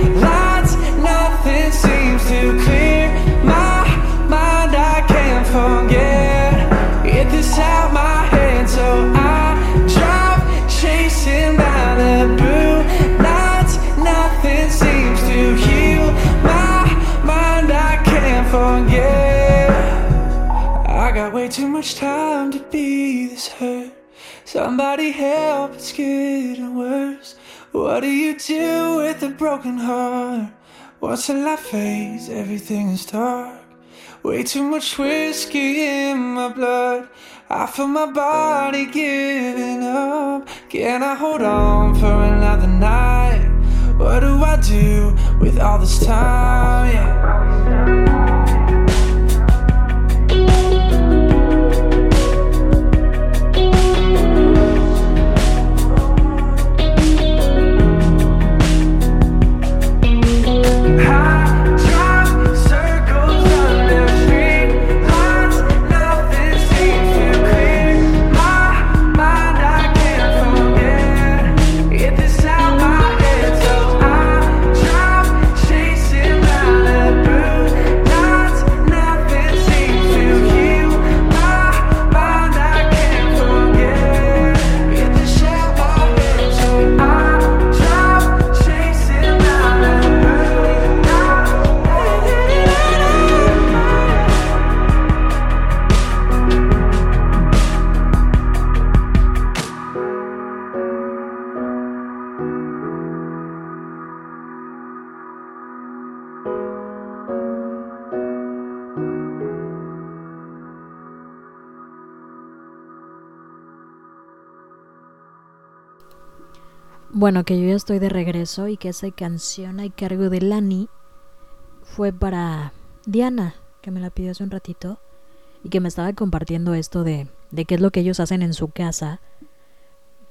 much time to be this hurt. Somebody help, it's getting worse. What do you do with a broken heart? Once the light fades, everything is dark. Way too much whiskey in my blood. I feel my body giving up. Can I hold on for another night? What do I do with all this time? Yeah. high. Bueno, que yo ya estoy de regreso y que esa canción a cargo de Lani fue para Diana, que me la pidió hace un ratito y que me estaba compartiendo esto de, de qué es lo que ellos hacen en su casa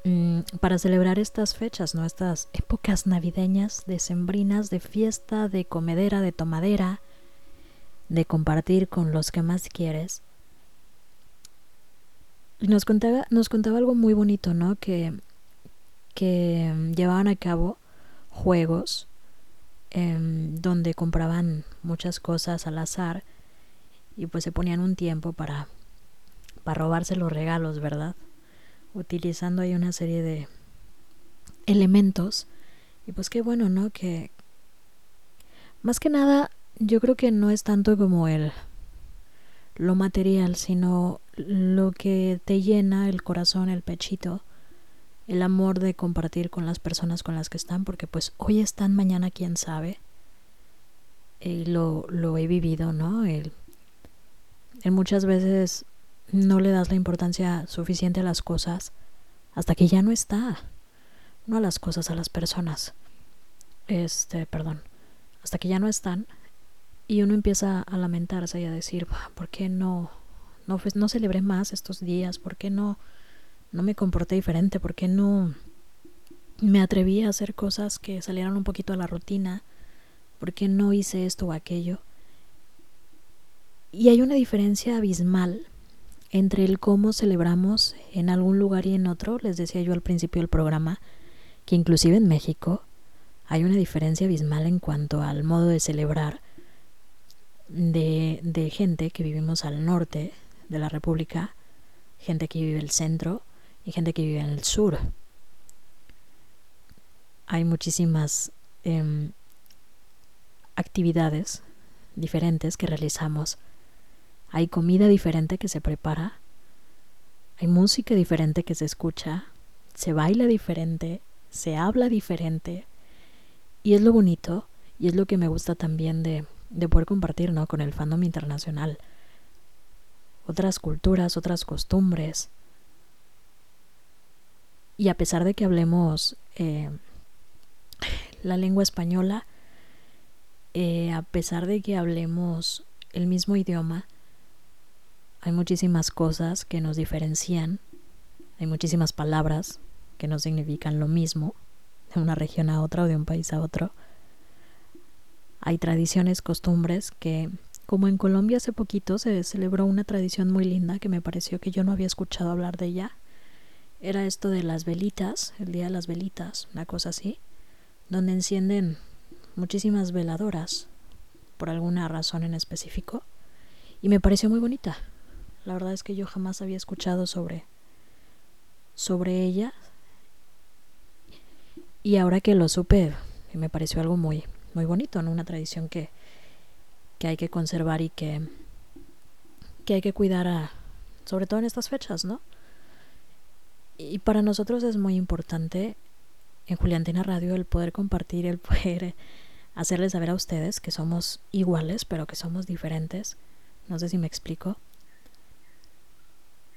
mm, para celebrar estas fechas, ¿no? Estas épocas navideñas, decembrinas, de fiesta, de comedera, de tomadera, de compartir con los que más quieres. Y nos contaba, nos contaba algo muy bonito, ¿no? Que que mm, llevaban a cabo juegos em, donde compraban muchas cosas al azar y pues se ponían un tiempo para, para robarse los regalos, ¿verdad? Utilizando ahí una serie de elementos. Y pues qué bueno, ¿no? Que más que nada yo creo que no es tanto como el lo material, sino lo que te llena el corazón, el pechito el amor de compartir con las personas con las que están, porque pues hoy están, mañana quién sabe. Y lo, lo he vivido, ¿no? El, muchas veces no le das la importancia suficiente a las cosas hasta que ya no está. No a las cosas, a las personas. Este, perdón. Hasta que ya no están. Y uno empieza a lamentarse y a decir, ¿por qué no, no, no celebré más estos días? ¿Por qué no? No me comporté diferente? ¿Por qué no me atreví a hacer cosas que salieran un poquito a la rutina? ¿Por qué no hice esto o aquello? Y hay una diferencia abismal entre el cómo celebramos en algún lugar y en otro. Les decía yo al principio del programa que inclusive en México hay una diferencia abismal en cuanto al modo de celebrar de, de gente que vivimos al norte de la República, gente que vive el centro y gente que vive en el sur. Hay muchísimas em, actividades diferentes que realizamos. Hay comida diferente que se prepara. Hay música diferente que se escucha. Se baila diferente. Se habla diferente. Y es lo bonito y es lo que me gusta también de, de poder compartir ¿no? con el fandom internacional. Otras culturas, otras costumbres. Y a pesar de que hablemos eh, la lengua española, eh, a pesar de que hablemos el mismo idioma, hay muchísimas cosas que nos diferencian, hay muchísimas palabras que no significan lo mismo de una región a otra o de un país a otro. Hay tradiciones, costumbres que, como en Colombia hace poquito se celebró una tradición muy linda que me pareció que yo no había escuchado hablar de ella. Era esto de las velitas, el día de las velitas, una cosa así, donde encienden muchísimas veladoras por alguna razón en específico y me pareció muy bonita. La verdad es que yo jamás había escuchado sobre sobre ella y ahora que lo supe me pareció algo muy muy bonito, ¿no? Una tradición que que hay que conservar y que que hay que cuidar a sobre todo en estas fechas, ¿no? Y para nosotros es muy importante en Juliantina Radio el poder compartir, el poder hacerles saber a ustedes que somos iguales, pero que somos diferentes. No sé si me explico.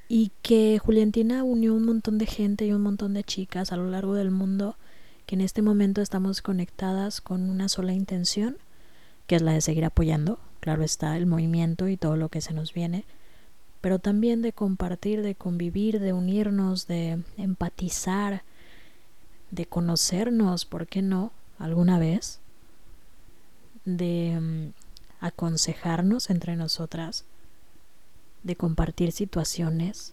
Y que Juliantina unió un montón de gente y un montón de chicas a lo largo del mundo que en este momento estamos conectadas con una sola intención, que es la de seguir apoyando, claro está, el movimiento y todo lo que se nos viene, pero también de compartir, de convivir, de unirnos, de empatizar, de conocernos, ¿por qué no? alguna vez, de mm, aconsejarnos entre nosotras, de compartir situaciones,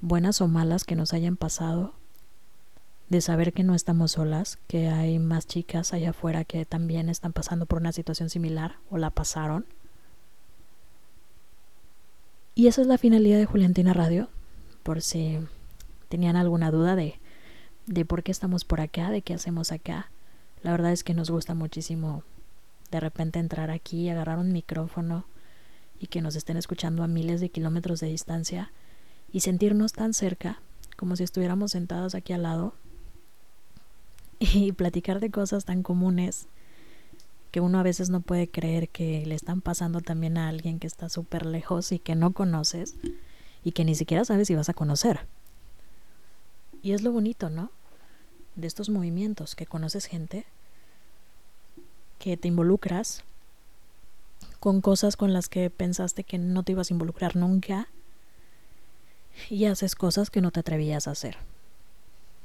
buenas o malas que nos hayan pasado, de saber que no estamos solas, que hay más chicas allá afuera que también están pasando por una situación similar o la pasaron. Y esa es la finalidad de Juliantina Radio, por si tenían alguna duda de, de por qué estamos por acá, de qué hacemos acá. La verdad es que nos gusta muchísimo de repente entrar aquí, agarrar un micrófono y que nos estén escuchando a miles de kilómetros de distancia y sentirnos tan cerca como si estuviéramos sentados aquí al lado y platicar de cosas tan comunes que uno a veces no puede creer que le están pasando también a alguien que está súper lejos y que no conoces y que ni siquiera sabes si vas a conocer. Y es lo bonito, ¿no? De estos movimientos, que conoces gente que te involucras con cosas con las que pensaste que no te ibas a involucrar nunca y haces cosas que no te atrevías a hacer.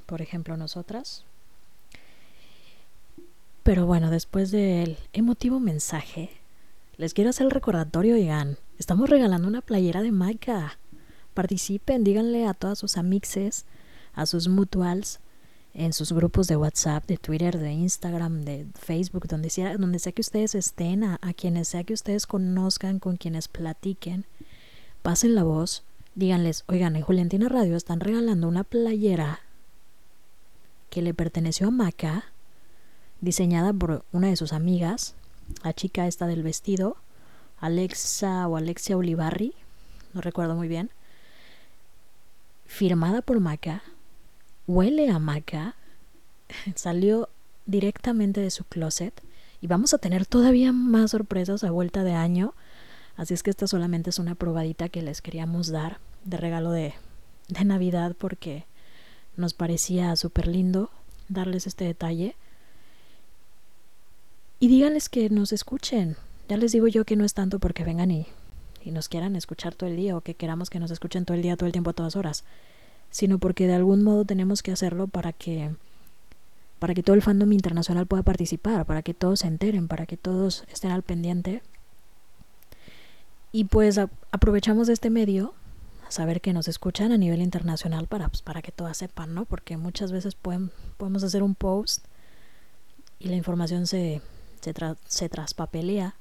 Por ejemplo, nosotras. Pero bueno, después del emotivo mensaje, les quiero hacer el recordatorio, digan, estamos regalando una playera de Maika. Participen, díganle a todas sus amixes, a sus mutuals, en sus grupos de WhatsApp, de Twitter, de Instagram, de Facebook, donde sea, donde sea que ustedes estén, a, quienes sea que ustedes conozcan, con quienes platiquen, pasen la voz, díganles, oigan, en Juliantina Radio están regalando una playera que le perteneció a Maca, diseñada por una de sus amigas, la chica esta del vestido, Alexa o Alexia Olivarri, no recuerdo muy bien, firmada por Maca, huele a maca, salió directamente de su closet y vamos a tener todavía más sorpresas a vuelta de año. Así es que esta solamente es una probadita que les queríamos dar de regalo de, de Navidad porque nos parecía súper lindo darles este detalle. Y díganles que nos escuchen. Ya les digo yo que no es tanto porque vengan y, y nos quieran escuchar todo el día o que queramos que nos escuchen todo el día, todo el tiempo, a todas horas sino porque de algún modo tenemos que hacerlo para que para que todo el fandom internacional pueda participar, para que todos se enteren, para que todos estén al pendiente. Y pues aprovechamos este medio a saber que nos escuchan a nivel internacional para, pues, para que todas sepan, ¿no? Porque muchas veces podemos hacer un post y la información se, se, se traspapelea,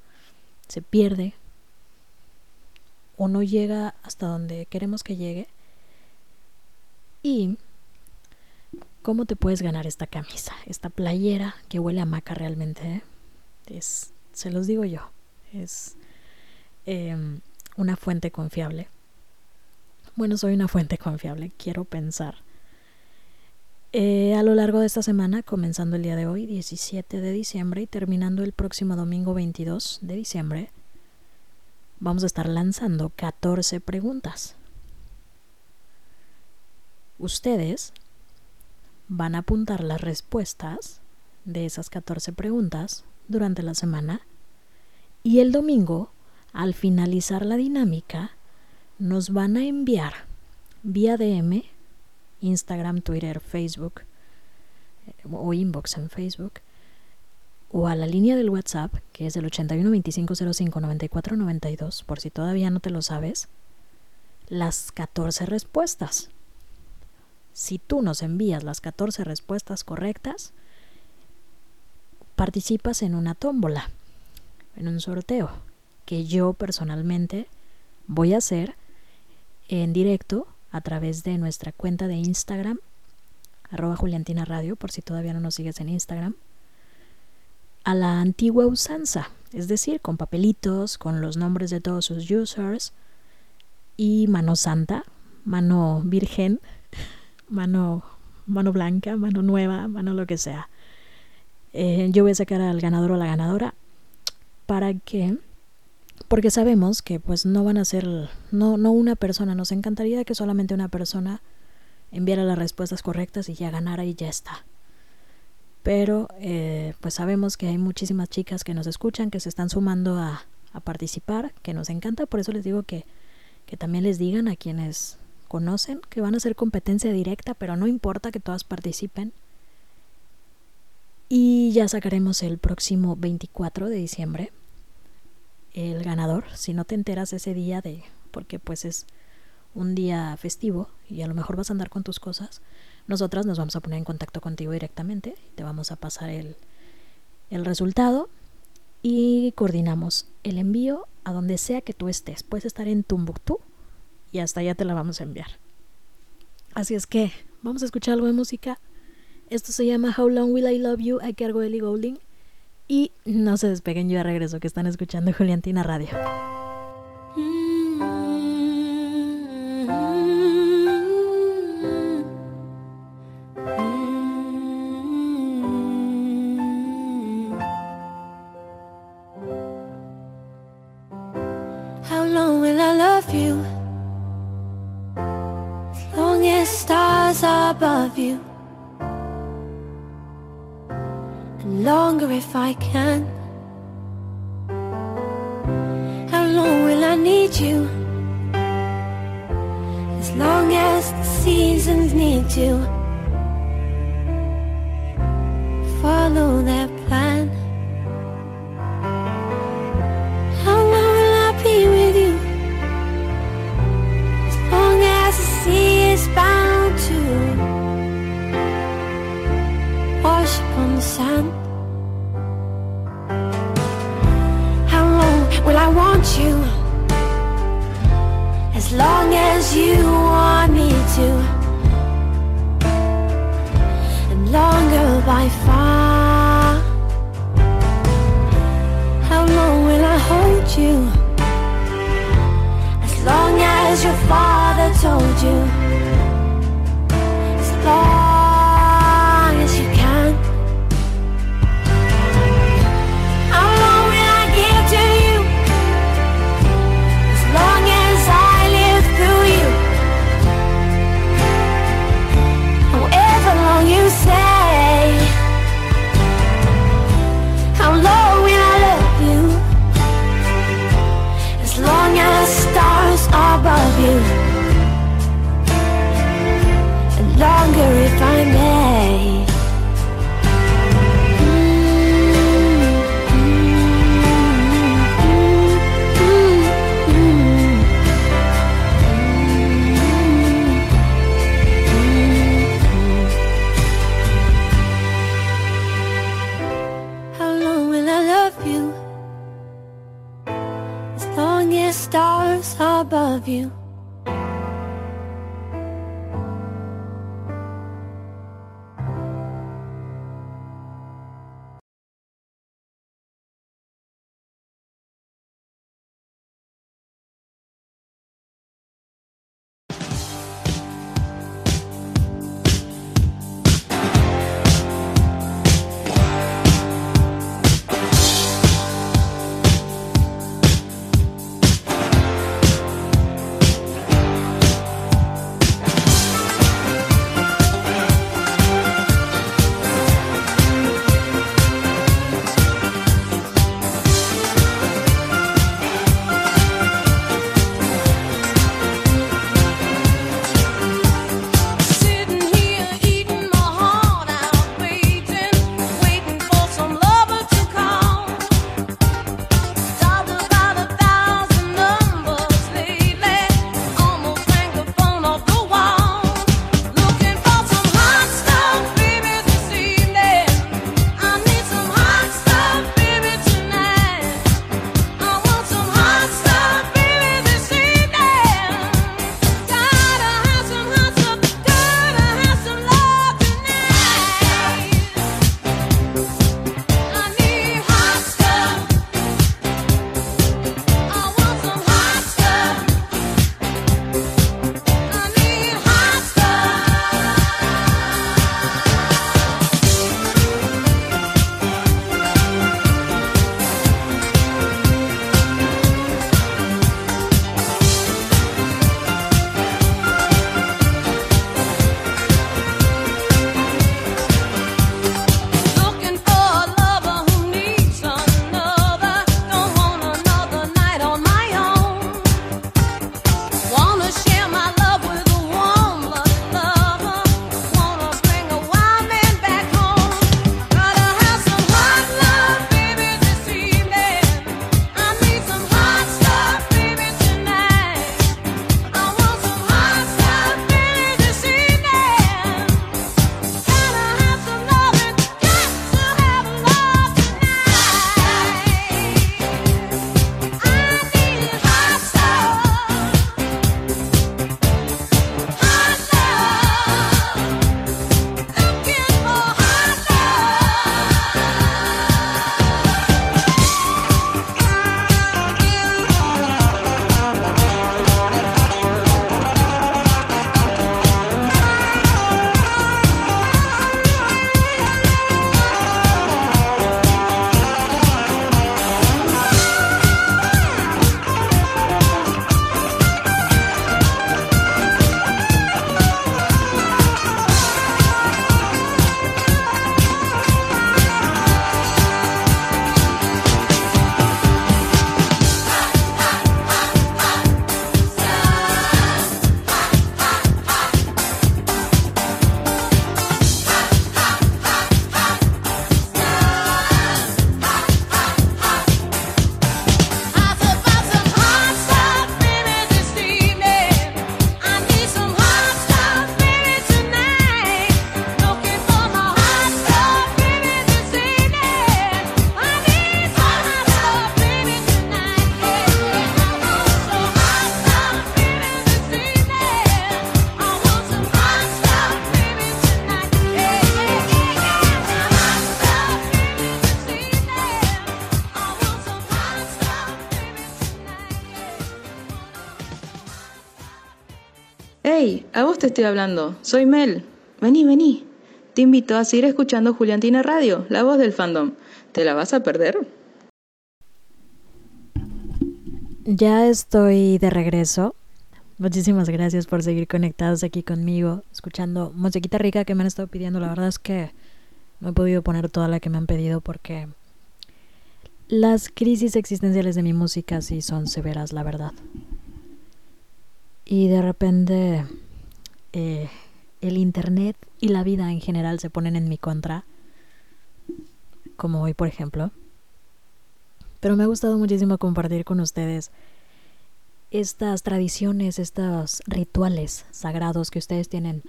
se pierde o no llega hasta donde queremos que llegue. Y ¿Cómo te puedes ganar esta camisa? Esta playera que huele a maca realmente. ¿eh? Es, se los digo yo. Es em, una fuente confiable. Bueno, soy una fuente confiable, quiero pensar. Eh, a lo largo de esta semana, comenzando el día de hoy, 17 de diciembre, y terminando el próximo domingo 22 de diciembre, vamos a estar lanzando 14 preguntas. Ustedes van a apuntar las respuestas de esas 14 preguntas durante la semana y el domingo, al finalizar la dinámica, nos van a enviar vía DM, Instagram, Twitter, Facebook eh, o inbox en Facebook o a la línea del WhatsApp, que es el 81 25 05 94 92, por si todavía no te lo sabes, las 14 respuestas. Si tú nos envías las 14 respuestas correctas, participas en una tómbola, en un sorteo, que yo personalmente voy a hacer en directo a través de nuestra cuenta de Instagram, arroba Juliantina Radio, por si todavía no nos sigues en Instagram, a la antigua usanza, es decir, con papelitos, con los nombres de todos sus users y mano santa, mano virgen, mano, mano blanca, mano nueva, mano lo que sea. Eh, yo voy a sacar al ganador o la ganadora para que porque sabemos que pues no van a ser no no una persona. Nos encantaría que solamente una persona enviara las respuestas correctas y ya ganara y ya está. Pero eh, pues sabemos que hay muchísimas chicas que nos escuchan que se están sumando a, a participar que nos encanta. Por eso les digo que que también les digan a quienes conocen, que van a ser competencia directa, pero no importa que todas participen. Y ya sacaremos el próximo 24 de diciembre el ganador. Si no te enteras ese día de, porque pues es un día festivo y a lo mejor vas a andar con tus cosas, nosotras nos vamos a poner en contacto contigo directamente, te vamos a pasar el, el resultado y coordinamos el envío a donde sea que tú estés. Puedes estar en Tumbuktu y hasta allá te la vamos a enviar. Así es que vamos a escuchar algo de música. Esto se llama How Long Will I Love You a cargo de Ellie Goulding. Y no se despeguen, yo regreso, que están escuchando Juliantina Radio. estoy hablando. Soy Mel. Vení, vení. Te invito a seguir escuchando Juliantina Radio, la voz del fandom. ¿Te la vas a perder? Ya estoy de regreso. Muchísimas gracias por seguir conectados aquí conmigo, escuchando musiquita rica que me han estado pidiendo. La verdad es que no he podido poner toda la que me han pedido porque las crisis existenciales de mi música sí son severas, la verdad. Y de repente eh, el Internet y la vida en general se ponen en mi contra, como hoy por ejemplo. Pero me ha gustado muchísimo compartir con ustedes estas tradiciones, estos rituales sagrados que ustedes tienen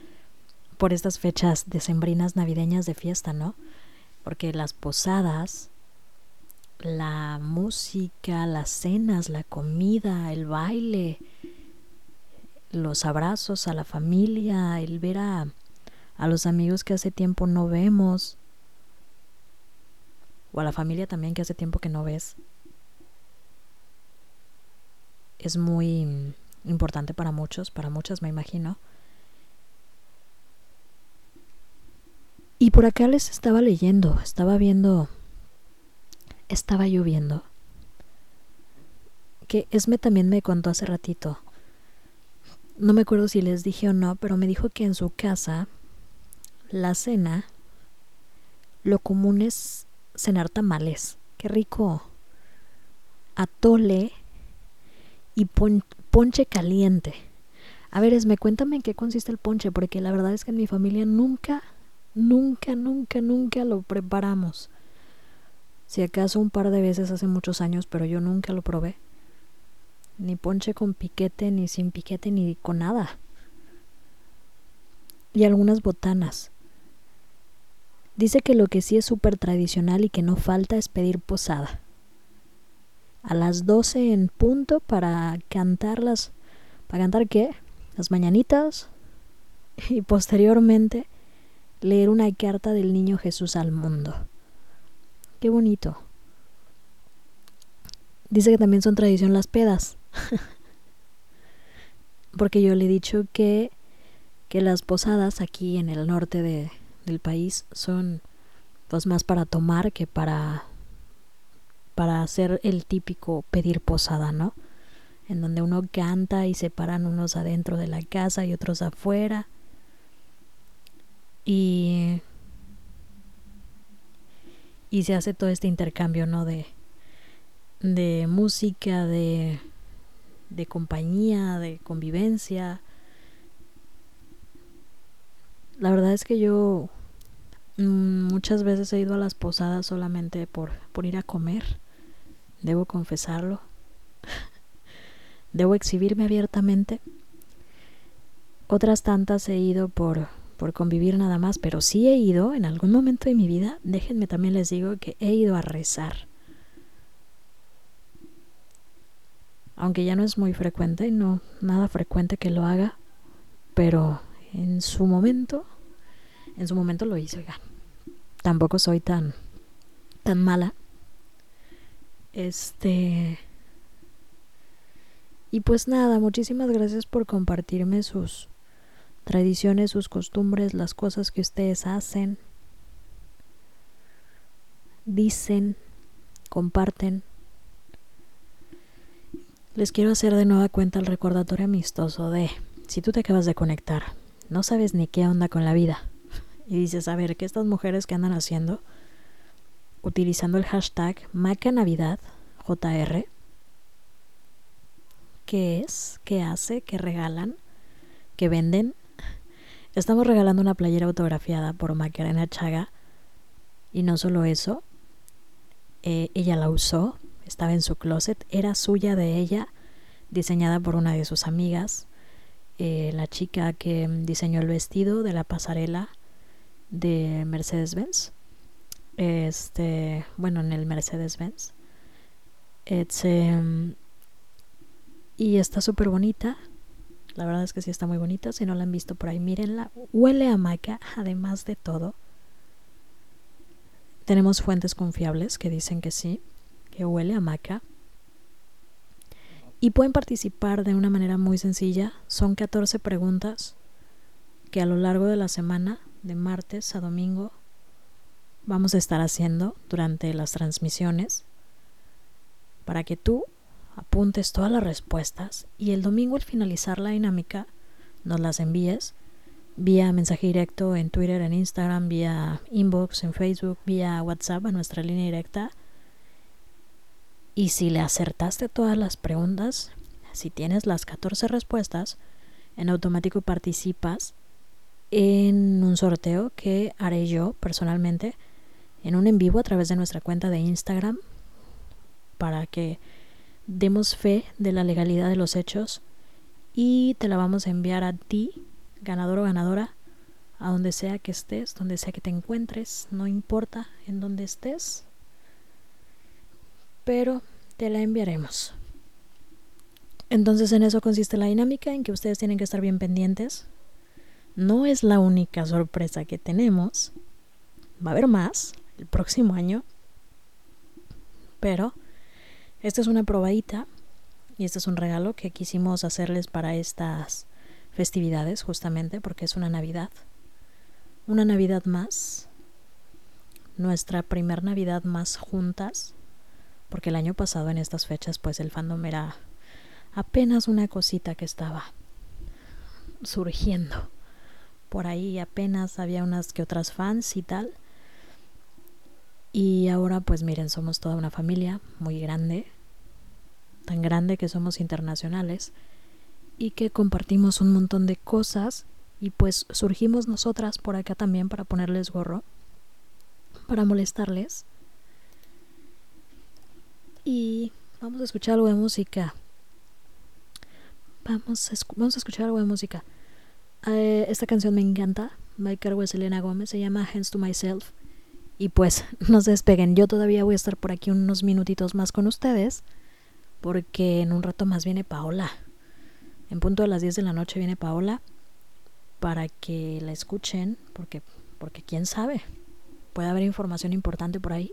por estas fechas decembrinas navideñas de fiesta, ¿no? Porque las posadas, la música, las cenas, la comida, el baile, los abrazos a la familia, el ver a, a los amigos que hace tiempo no vemos, o a la familia también que hace tiempo que no ves, es muy importante para muchos, para muchas me imagino. Y por acá les estaba leyendo, estaba viendo, estaba lloviendo. Que Esme también me contó hace ratito. No me acuerdo si les dije o no, pero me dijo que en su casa la cena, lo común es cenar tamales. Qué rico. Atole y pon- ponche caliente. A ver, Esme, cuéntame en qué consiste el ponche, porque la verdad es que en mi familia nunca, nunca, nunca, nunca lo preparamos. Si acaso un par de veces hace muchos años, pero yo nunca lo probé. Ni ponche con piquete, ni sin piquete, ni con nada. Y algunas botanas. Dice que lo que sí es súper tradicional y que no falta es pedir posada. A las 12 en punto para cantar las... ¿Para cantar qué? Las mañanitas. Y posteriormente leer una carta del niño Jesús al mundo. Qué bonito. Dice que también son tradición las pedas. Porque yo le he dicho que, que las posadas aquí en el norte de, del país son pues más para tomar que para para hacer el típico pedir posada, ¿no? En donde uno canta y se paran unos adentro de la casa y otros afuera. Y y se hace todo este intercambio, ¿no? De de música, de de compañía, de convivencia. La verdad es que yo mm, muchas veces he ido a las posadas solamente por, por ir a comer. Debo confesarlo. Debo exhibirme abiertamente. Otras tantas he ido por, por convivir nada más, pero sí he ido en algún momento de mi vida, déjenme también les digo que he ido a rezar. Aunque ya no es muy frecuente, no nada frecuente que lo haga, pero en su momento, en su momento lo hice, oigan. Tampoco soy tan tan mala. Este y pues nada, muchísimas gracias por compartirme sus tradiciones, sus costumbres, las cosas que ustedes hacen, dicen, comparten. Les quiero hacer de nueva cuenta el recordatorio amistoso de si tú te acabas de conectar, no sabes ni qué onda con la vida y dices, a ver, ¿qué estas mujeres que andan haciendo? Utilizando el hashtag MacaNavidad, JR. ¿Qué es? ¿Qué hace? ¿Qué regalan? ¿Qué venden? Estamos regalando una playera autografiada por Macarena Chaga. Y no solo eso, eh, ella la usó, estaba en su closet, era suya de ella, diseñada por una de sus amigas, eh, la chica que diseñó el vestido de la pasarela de Mercedes-Benz. Este, bueno, en el Mercedes-Benz. Y está súper bonita. La verdad es que sí está muy bonita. Si no la han visto por ahí, mírenla. Huele a maca, además de todo. Tenemos fuentes confiables que dicen que sí, que huele a maca. Y pueden participar de una manera muy sencilla. Son 14 preguntas que a lo largo de la semana, de martes a domingo, vamos a estar haciendo durante las transmisiones para que tú apuntes todas las respuestas y el domingo al finalizar la dinámica nos las envíes vía mensaje directo en Twitter, en Instagram, vía inbox en Facebook, vía WhatsApp a nuestra línea directa. Y si le acertaste todas las preguntas, si tienes las 14 respuestas, en automático participas en un sorteo que haré yo personalmente en un en vivo a través de nuestra cuenta de Instagram para que demos fe de la legalidad de los hechos y te la vamos a enviar a ti, ganador o ganadora, a donde sea que estés, donde sea que te encuentres, no importa en dónde estés, pero te la enviaremos. Entonces en eso consiste la dinámica, en que ustedes tienen que estar bien pendientes. No es la única sorpresa que tenemos. Va a haber más el próximo año. Pero esta es una probadita y este es un regalo que quisimos hacerles para estas festividades justamente porque es una Navidad. Una Navidad más. Nuestra primer Navidad más juntas. Porque el año pasado en estas fechas pues el fandom era apenas una cosita que estaba surgiendo. Por ahí apenas había unas que otras fans y tal. Y ahora pues miren, somos toda una familia muy grande, tan grande que somos internacionales y que compartimos un montón de cosas y pues surgimos nosotras por acá también para ponerles gorro, para molestarles. Y vamos a escuchar algo de música. Vamos a, vamos a escuchar algo de música. Eh, esta canción me encanta. My cargo es Elena Gómez. Se llama Hands to Myself. Y pues no se despeguen. Yo todavía voy a estar por aquí unos minutitos más con ustedes. Porque en un rato más viene Paola. En punto de las 10 de la noche viene Paola. Para que la escuchen. Porque, porque quién sabe. Puede haber información importante por ahí.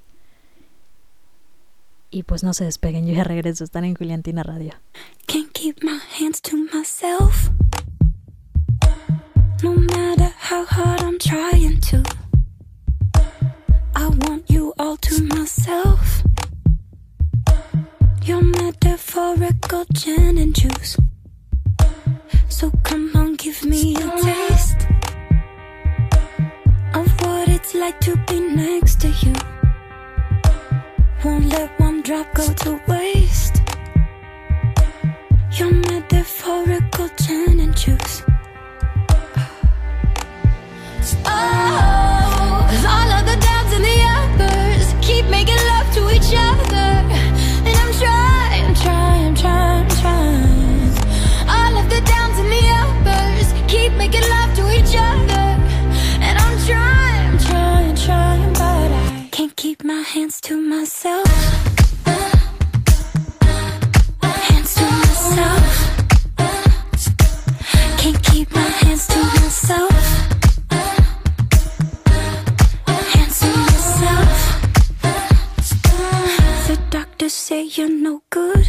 Y pues no se despeguen. Yo ya regreso. Están en Juliantina Radio. Can't keep my hands to myself. No matter how hard I'm trying to. I want you all to myself. Your metaphorical gin and juice. So come on, give me a taste of what it's like to be next to you. Won't let one drop go to waste. Your metaphorical gin and juice. Oh, all of the my hands to myself. Hands to myself. Can't keep my hands to myself. Hands to myself. The doctors say you're no good.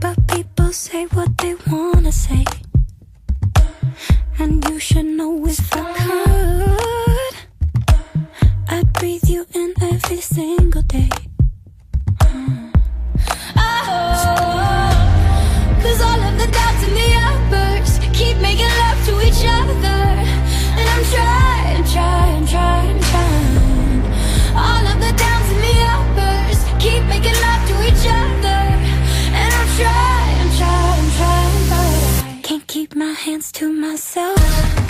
But people say what they wanna say. And you should know if I could. I'd breathe you in every single day. Ah. Oh, Cause all of the and the uppers keep making love to each other. And I'm trying, trying, trying, trying. All of the downs and the uppers keep making love to each other. And I'm trying, trying, trying, but I can't keep my hands to myself.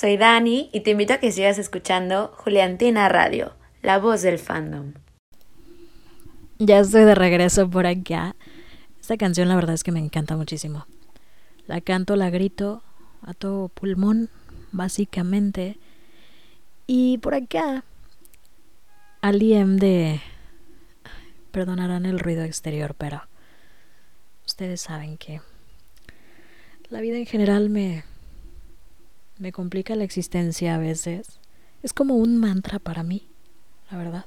Soy Dani y te invito a que sigas escuchando Juliantina Radio, la voz del fandom. Ya estoy de regreso por acá. Esta canción la verdad es que me encanta muchísimo. La canto, la grito a todo pulmón, básicamente. Y por acá, al de... Perdonarán el ruido exterior, pero ustedes saben que la vida en general me, me complica la existencia a veces. Es como un mantra para mí, la verdad.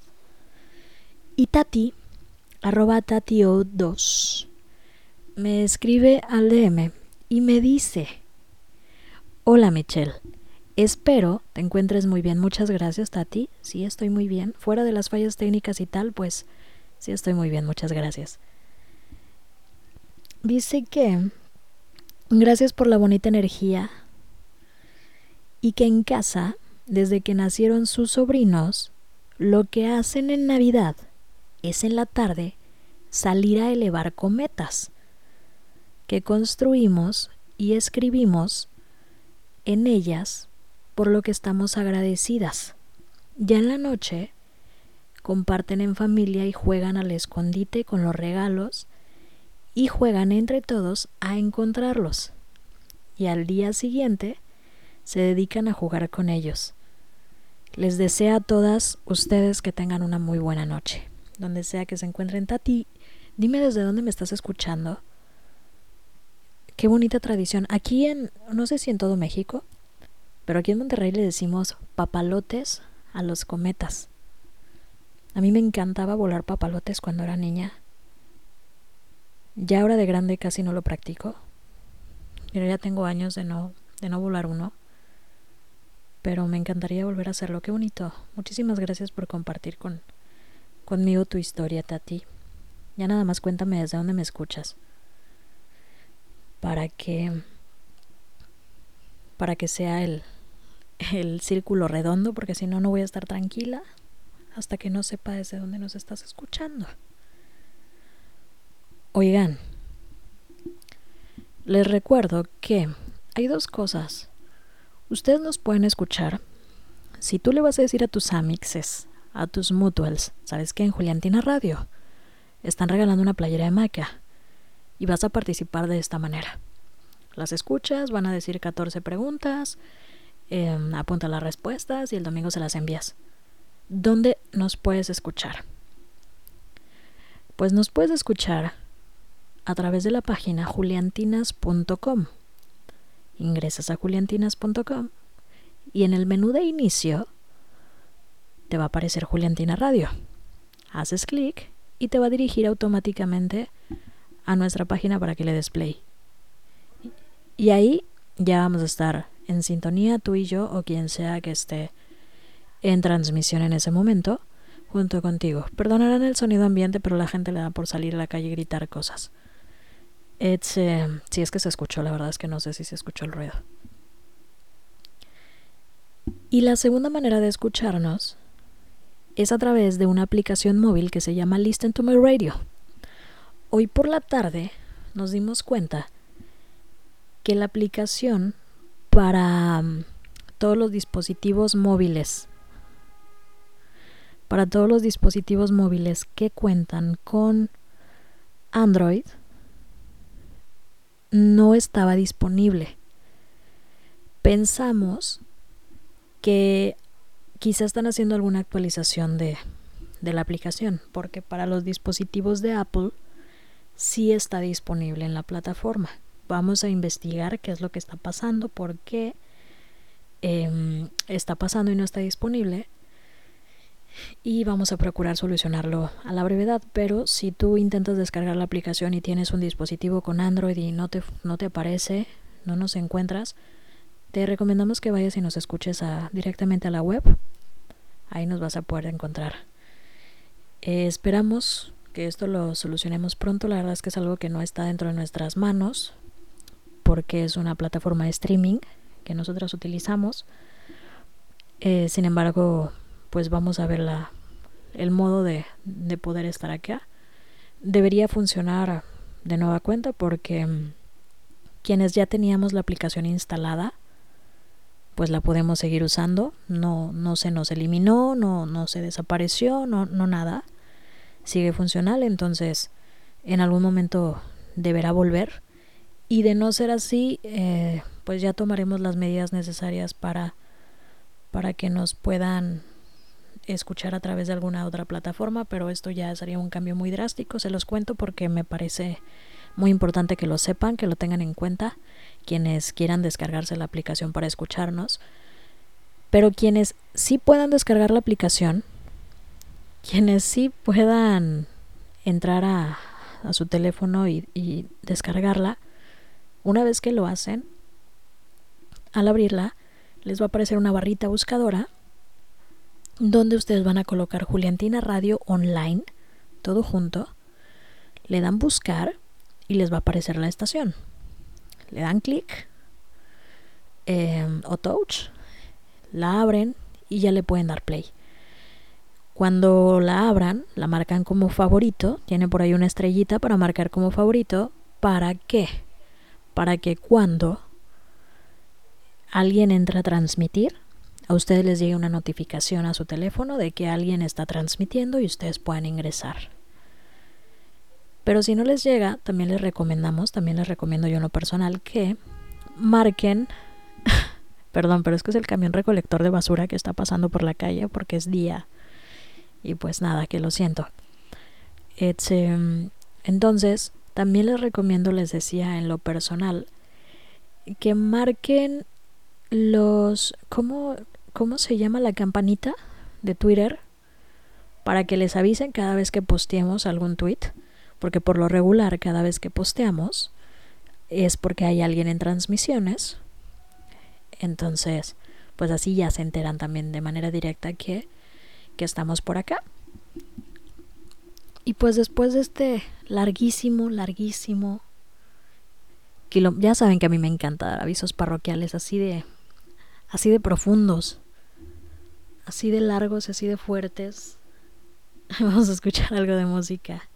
Y Tati, arroba tatio2, me escribe al DM y me dice, hola Michelle, espero te encuentres muy bien. Muchas gracias Tati, sí estoy muy bien. Fuera de las fallas técnicas y tal, pues sí estoy muy bien, muchas gracias. Dice que gracias por la bonita energía y que en casa, desde que nacieron sus sobrinos, lo que hacen en Navidad es en la tarde salir a elevar cometas que construimos y escribimos en ellas por lo que estamos agradecidas. Ya en la noche comparten en familia y juegan al escondite con los regalos y juegan entre todos a encontrarlos. Y al día siguiente se dedican a jugar con ellos. Les deseo a todas ustedes que tengan una muy buena noche. Donde sea que se encuentren, Tati, dime desde dónde me estás escuchando. Qué bonita tradición. Aquí en, no sé si en todo México, pero aquí en Monterrey le decimos papalotes a los cometas. A mí me encantaba volar papalotes cuando era niña. Ya ahora de grande casi no lo practico. Pero ya tengo años de no, de no volar uno. Pero me encantaría volver a hacerlo. Qué bonito. Muchísimas gracias por compartir con, conmigo tu historia, Tati. Ya nada más cuéntame desde dónde me escuchas. Para que. Para que sea el, el círculo redondo, porque si no, no voy a estar tranquila hasta que no sepa desde dónde nos estás escuchando. Oigan, les recuerdo que hay dos cosas. Ustedes nos pueden escuchar. Si tú le vas a decir a tus amixes, a tus mutuals, ¿sabes qué? En Juliantina Radio están regalando una playera de maca y vas a participar de esta manera. Las escuchas, van a decir 14 preguntas, eh, apunta las respuestas y el domingo se las envías. ¿Dónde nos puedes escuchar? Pues nos puedes escuchar a través de la página juliantinas.com. Ingresas a juliantinas.com y en el menú de inicio te va a aparecer Juliantina Radio. Haces clic y te va a dirigir automáticamente a nuestra página para que le des play. Y ahí ya vamos a estar en sintonía tú y yo o quien sea que esté en transmisión en ese momento junto contigo. Perdonarán el sonido ambiente, pero la gente le da por salir a la calle y gritar cosas. It's, eh, si es que se escuchó, la verdad es que no sé si se escuchó el ruido. Y la segunda manera de escucharnos es a través de una aplicación móvil que se llama Listen to My Radio. Hoy por la tarde nos dimos cuenta que la aplicación para um, todos los dispositivos móviles, para todos los dispositivos móviles que cuentan con Android, no estaba disponible. Pensamos que quizá están haciendo alguna actualización de, de la aplicación, porque para los dispositivos de Apple sí está disponible en la plataforma. Vamos a investigar qué es lo que está pasando, por qué eh, está pasando y no está disponible. Y vamos a procurar solucionarlo a la brevedad. Pero si tú intentas descargar la aplicación y tienes un dispositivo con Android y no te, no te aparece, no nos encuentras, te recomendamos que vayas y nos escuches a, directamente a la web. Ahí nos vas a poder encontrar. Eh, esperamos que esto lo solucionemos pronto. La verdad es que es algo que no está dentro de nuestras manos porque es una plataforma de streaming que nosotros utilizamos. Eh, sin embargo, pues vamos a ver la, el modo de, de poder estar acá. Debería funcionar de nueva cuenta porque mm, quienes ya teníamos la aplicación instalada pues la podemos seguir usando. No, no se nos eliminó, no, no se desapareció, no, no nada. Sigue funcional, entonces en algún momento deberá volver. Y de no ser así, eh, pues ya tomaremos las medidas necesarias para, para que nos puedan escuchar a través de alguna otra plataforma, pero esto ya sería un cambio muy drástico, se los cuento porque me parece muy importante que lo sepan, que lo tengan en cuenta, quienes quieran descargarse la aplicación para escucharnos, pero quienes sí puedan descargar la aplicación, quienes sí puedan entrar a, su teléfono y, y descargarla, una vez que lo hacen, al abrirla, les va a aparecer una barrita buscadora donde ustedes van a colocar Juliantina Radio Online, todo junto, le dan buscar y les va a aparecer la estación. Le dan clic eh, o touch, la abren y ya le pueden dar play. Cuando la abran, la marcan como favorito, tiene por ahí una estrellita para marcar como favorito. ¿Para qué? Para que cuando alguien entra a transmitir, a ustedes les llegue una notificación a su teléfono de que alguien está transmitiendo y ustedes puedan ingresar. Pero si no les llega, también les recomendamos, también les recomiendo yo en lo personal que marquen, perdón, pero es que es el camión recolector de basura que está pasando por la calle porque es día. Y pues nada, que lo siento. Um, entonces, también les recomiendo, les decía en lo personal, que marquen los... ¿Cómo, cómo se llama la campanita de Twitter? Para que les avisen cada vez que posteemos algún tweet. Porque por lo regular, cada vez que posteamos, es porque hay alguien en transmisiones. Entonces, pues así ya se enteran también de manera directa que, que estamos por acá. Y pues después de este larguísimo, larguísimo kilo- ya saben que a mí me encanta dar avisos parroquiales así de así de profundos, así de largos, así de fuertes. Vamos a escuchar algo de música.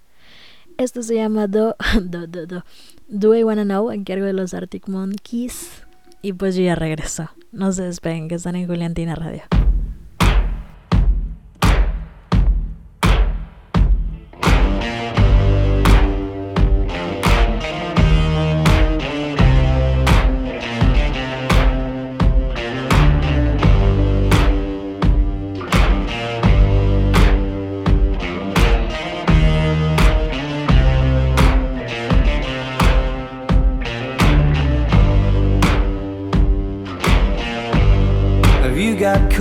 Esto se llama Do Do Do Do. Do I Wanna Know en cargo de los Arctic Monkeys. Y pues yo ya regreso. No se despeguen que están en Juliantina Radio.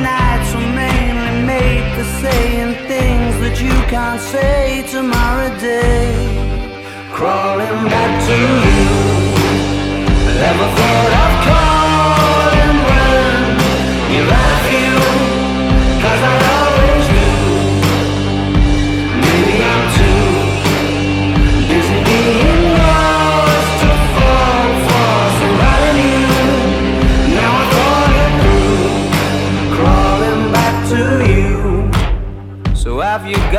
nights were mainly made for saying things that you can't say tomorrow day. Crawling back to you. Never thought of calling when you left you. Cause I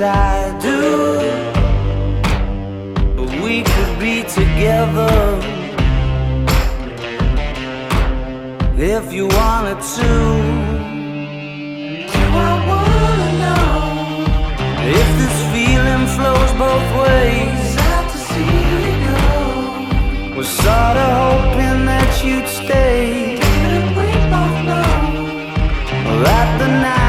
I do. But we could be together if you wanted to. Do I wanna know if this feeling flows both ways? Sad to see you go. Was sorta hoping that you'd stay. Didn't we both know that the nights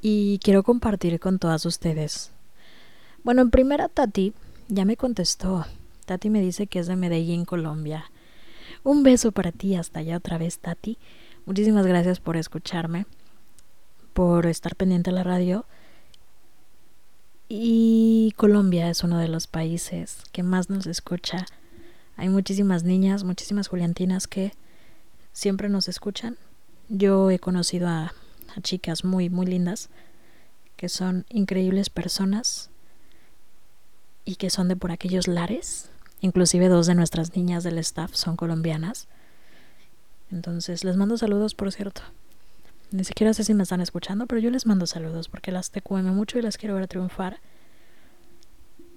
y quiero compartir con todas ustedes. Bueno, en primera Tati ya me contestó. Tati me dice que es de Medellín, Colombia. Un beso para ti hasta allá otra vez, Tati. Muchísimas gracias por escucharme, por estar pendiente a la radio. Y Colombia es uno de los países que más nos escucha. Hay muchísimas niñas, muchísimas juliantinas que siempre nos escuchan. Yo he conocido a, chicas muy, muy lindas que son increíbles personas y que son de por aquellos lares. Inclusive dos de nuestras niñas del staff son colombianas. Entonces les mando saludos, por cierto. Ni siquiera sé si me están escuchando, pero yo les mando saludos porque las TQM mucho y las quiero ver triunfar.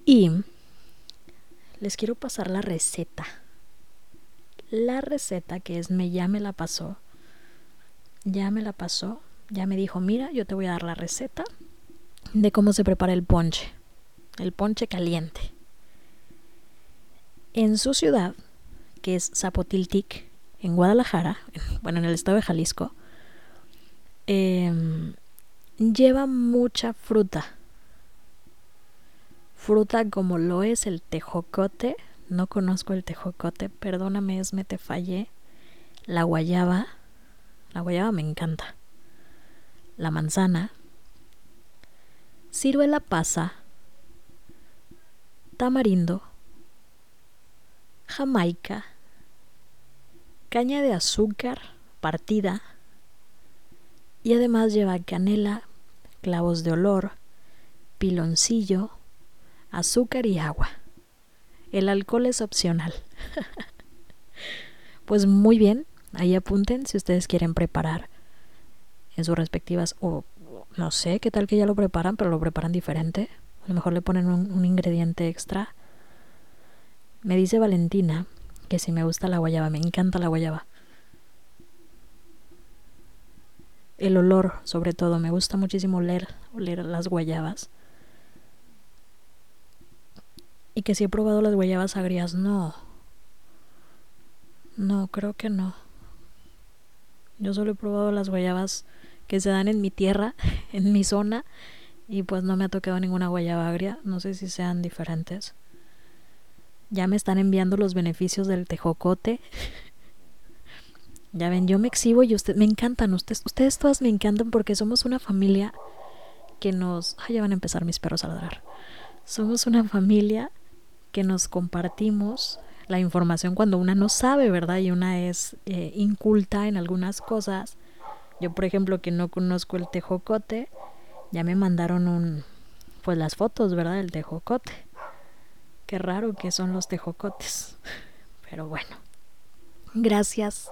Y les quiero pasar la receta. La receta que es me ya me la pasó. Ya me la pasó. Ya me dijo, mira, yo te voy a dar la receta de cómo se prepara el ponche. El ponche caliente. En su ciudad, que es Zapotiltic, en Guadalajara, bueno, en el estado de Jalisco, em, lleva mucha fruta. Fruta como lo es el tejocote. No conozco el tejocote, perdóname, Esme, te fallé. La guayaba. La guayaba me encanta. La manzana. Ciruela pasa. Tamarindo. Jamaica. Caña de azúcar partida. Y además lleva canela, clavos de olor, piloncillo, azúcar y agua. El alcohol es opcional. pues muy bien, ahí apunten si ustedes quieren preparar en sus respectivas o no sé qué tal que ya lo preparan, pero lo preparan diferente. A lo mejor le ponen un, un ingrediente extra. Me dice Valentina que si me gusta la guayaba, me encanta la guayaba. El olor, sobre todo, me gusta muchísimo oler, oler las guayabas. Y que si he probado las guayabas agrias, no. No, creo que no. Yo solo he probado las guayabas que se dan en mi tierra, en mi zona, y pues no me ha tocado ninguna guayaba agria. No sé si sean diferentes. Ya me están enviando los beneficios del tejocote. ya ven, yo me exhibo y ustedes me encantan. Ustedes, ustedes todas me encantan porque somos una familia que nos. Ay, ya van a empezar mis perros a ladrar. Somos una familia que nos compartimos la información cuando una no sabe, ¿verdad? Y una es eh, inculta en algunas cosas. Yo, por ejemplo, que no conozco el tejocote, ya me mandaron un, pues las fotos, ¿verdad? Del tejocote. Qué raro que son los tejocotes. Pero bueno. Gracias.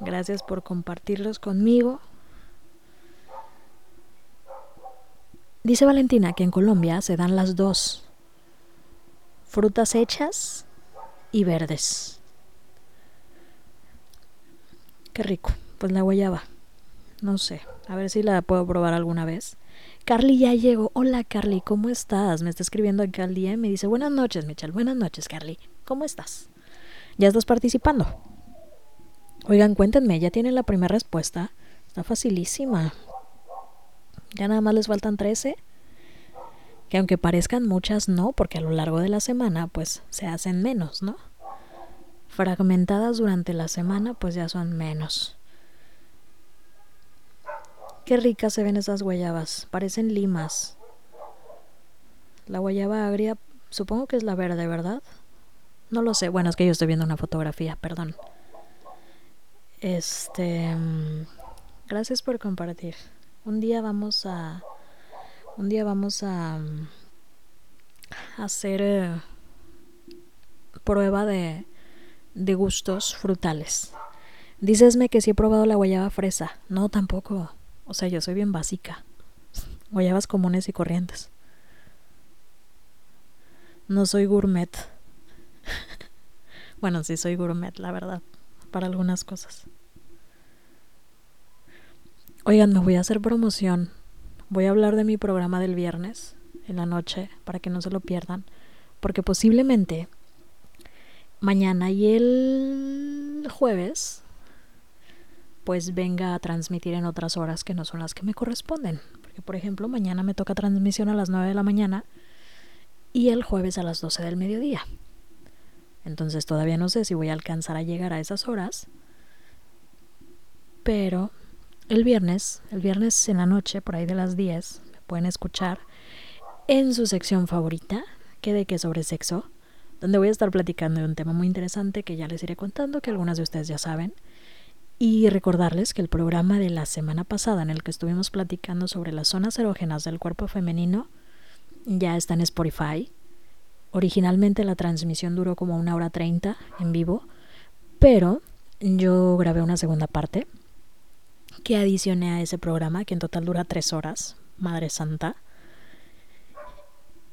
Gracias por compartirlos conmigo. Dice Valentina que en Colombia se dan las dos. Frutas hechas y verdes. Qué rico. Pues la guayaba. No sé. A ver si la puedo probar alguna vez. Carly ya llegó. Hola Carly, ¿cómo estás? Me está escribiendo aquí al día y me dice, buenas noches, Michelle. Buenas noches, Carly. ¿Cómo estás? ¿Ya estás participando? Oigan, cuéntenme, ¿ya tienen la primera respuesta? Está facilísima. Ya nada más les faltan 13. Que aunque parezcan muchas, no, porque a lo largo de la semana, pues se hacen menos, ¿no? Fragmentadas durante la semana, pues ya son menos. Qué ricas se ven esas guayabas. Parecen limas. La guayaba agria, supongo que es la verde, ¿verdad? No lo sé. Bueno, es que yo estoy viendo una fotografía, perdón. Este. mm, Gracias por compartir. Un día vamos a. Un día vamos a. mm, hacer. eh, prueba de. de gustos frutales. Dícesme que sí he probado la guayaba fresa. No, tampoco. O sea, yo soy bien básica. Guayabas comunes y corrientes. No soy gourmet. bueno, sí soy gourmet, la verdad. Para algunas cosas. Oigan, me voy a hacer promoción. Voy a hablar de mi programa del viernes en la noche para que no se lo pierdan. Porque posiblemente mañana y el jueves pues venga a transmitir en otras horas que no son las que me corresponden. Porque, por ejemplo, mañana me toca transmisión a las 9 de la mañana y el jueves a las 12 del mediodía. Entonces todavía no sé si voy a alcanzar a llegar a esas horas. Pero el viernes, el viernes en la noche, por ahí de las 10, me pueden escuchar en su sección favorita, que de qué sobre sexo, donde voy a estar platicando de un tema muy interesante que ya les iré contando, que algunas de ustedes ya saben. Y recordarles que el programa de la semana pasada en el que estuvimos platicando sobre las zonas erógenas del cuerpo femenino ya está en Spotify. Originalmente la transmisión duró como una hora treinta en vivo, pero yo grabé una segunda parte que adicioné a ese programa, que en total dura tres horas, Madre Santa.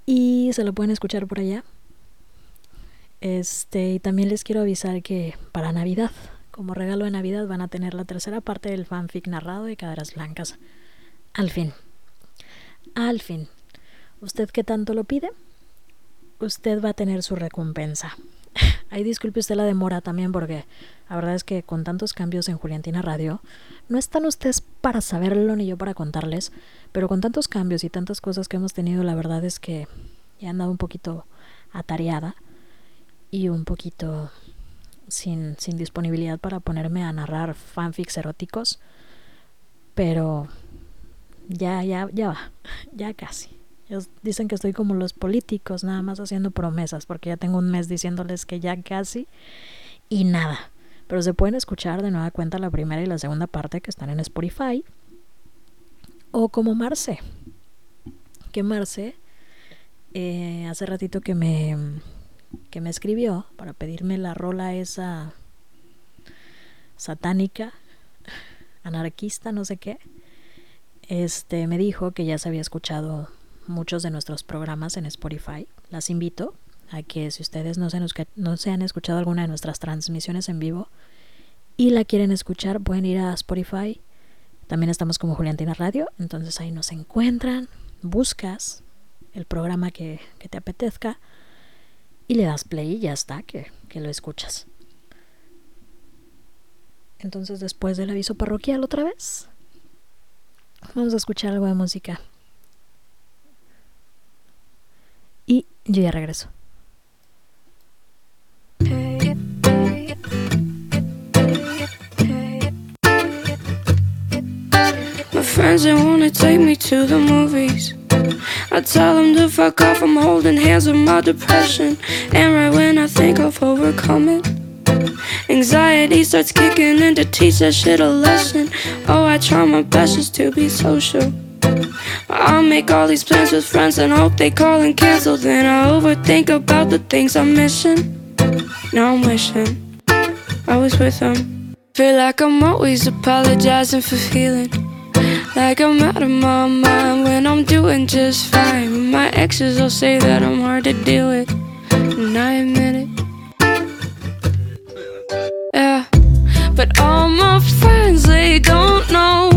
Y se lo pueden escuchar por allá. Este, y también les quiero avisar que para Navidad, como regalo de Navidad, van a tener la tercera parte del fanfic narrado de Caderas Blancas. Al fin. Al fin. ¿Usted qué tanto lo pide? Usted va a tener su recompensa. Ay, disculpe usted la demora también porque la verdad es que con tantos cambios en Juliantina Radio, no están ustedes para saberlo ni yo para contarles, pero con tantos cambios y tantas cosas que hemos tenido, la verdad es que he andado un poquito atareada y un poquito sin, sin disponibilidad para ponerme a narrar fanfics eróticos, pero ya, ya, ya va, ya casi. Ellos dicen que estoy como los políticos, nada más haciendo promesas, porque ya tengo un mes diciéndoles que ya casi y nada. Pero se pueden escuchar de nueva cuenta la primera y la segunda parte que están en Spotify. O como Marce. Que Marce, eh, hace ratito que me, que me escribió para pedirme la rola esa satánica, anarquista, no sé qué. Este me dijo que ya se había escuchado muchos de nuestros programas en Spotify. Las invito a que si ustedes no se, escu- no se han escuchado alguna de nuestras transmisiones en vivo y la quieren escuchar, pueden ir a Spotify. También estamos como Juliantina Radio, entonces ahí nos encuentran, buscas el programa que, que te apetezca y le das play y ya está, que, que lo escuchas. Entonces después del aviso parroquial otra vez, vamos a escuchar algo de música. Y yo ya regreso. My friends, they wanna take me to the movies. I tell them to fuck off, I'm holding hands with my depression. And right when I think I've overcome it, anxiety starts kicking in to teach that shit a lesson. Oh, I try my best just to be social. I make all these plans with friends and hope they call and cancel. Then I overthink about the things I'm missing. Now I'm wishing I was with them. Feel like I'm always apologizing for feeling like I'm out of my mind when I'm doing just fine. My exes will say that I'm hard to deal with, and I admit it. Yeah, but all my friends, they don't know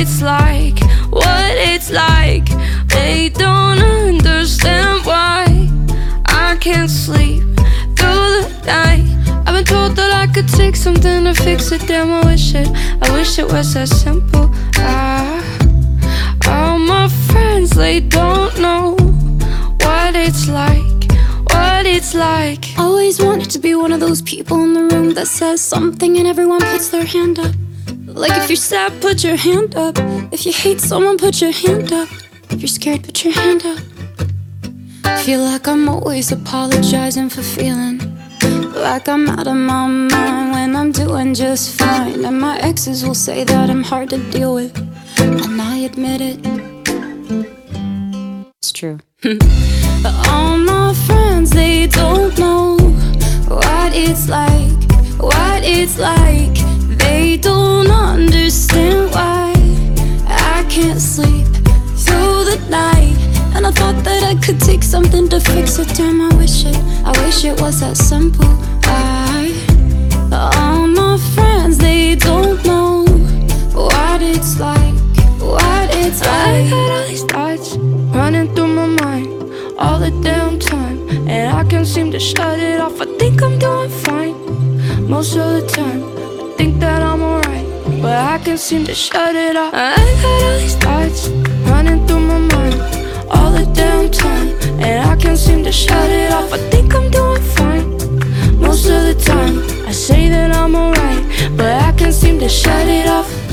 it's like, what it's like. They don't understand why I can't sleep through the night. I've been told that I could take something to fix it. Damn, I wish it, I wish it was that simple. Ah, all my friends, they don't know what it's like, what it's like. Always wanted to be one of those people in the room that says something and everyone puts their hand up. Like if you're sad, put your hand up. If you hate someone, put your hand up. If you're scared, put your hand up. Feel like I'm always apologizing for feeling like I'm out of my mind when I'm doing just fine. And my exes will say that I'm hard to deal with, and I admit it. It's true. But all my friends, they don't know what it's like, what it's like. They don't understand why I can't sleep through the night. And I thought that I could take something to fix it. Damn, I wish it, I wish it was that simple. I, all my friends, they don't know what it's like, what it's like. I got all these thoughts running through my mind all the damn time, and I can't seem to shut it off. I think I'm doing fine most of the time. Think that I'm alright, but I can't seem to shut it off. I got all these thoughts running through my mind all the damn time, and I can't seem to shut it off. I think I'm doing fine most of the time. I say that I'm alright, but I can't seem to shut it off.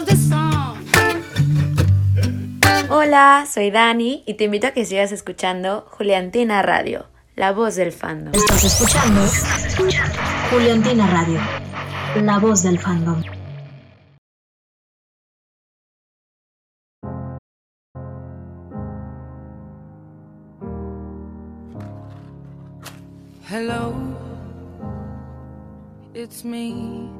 Love this song. Hola, soy Dani y te invito a que sigas escuchando Juliantina Radio, la voz del fandom. Estás escuchando Juliantina Radio, la voz del fandom. Hello, it's me.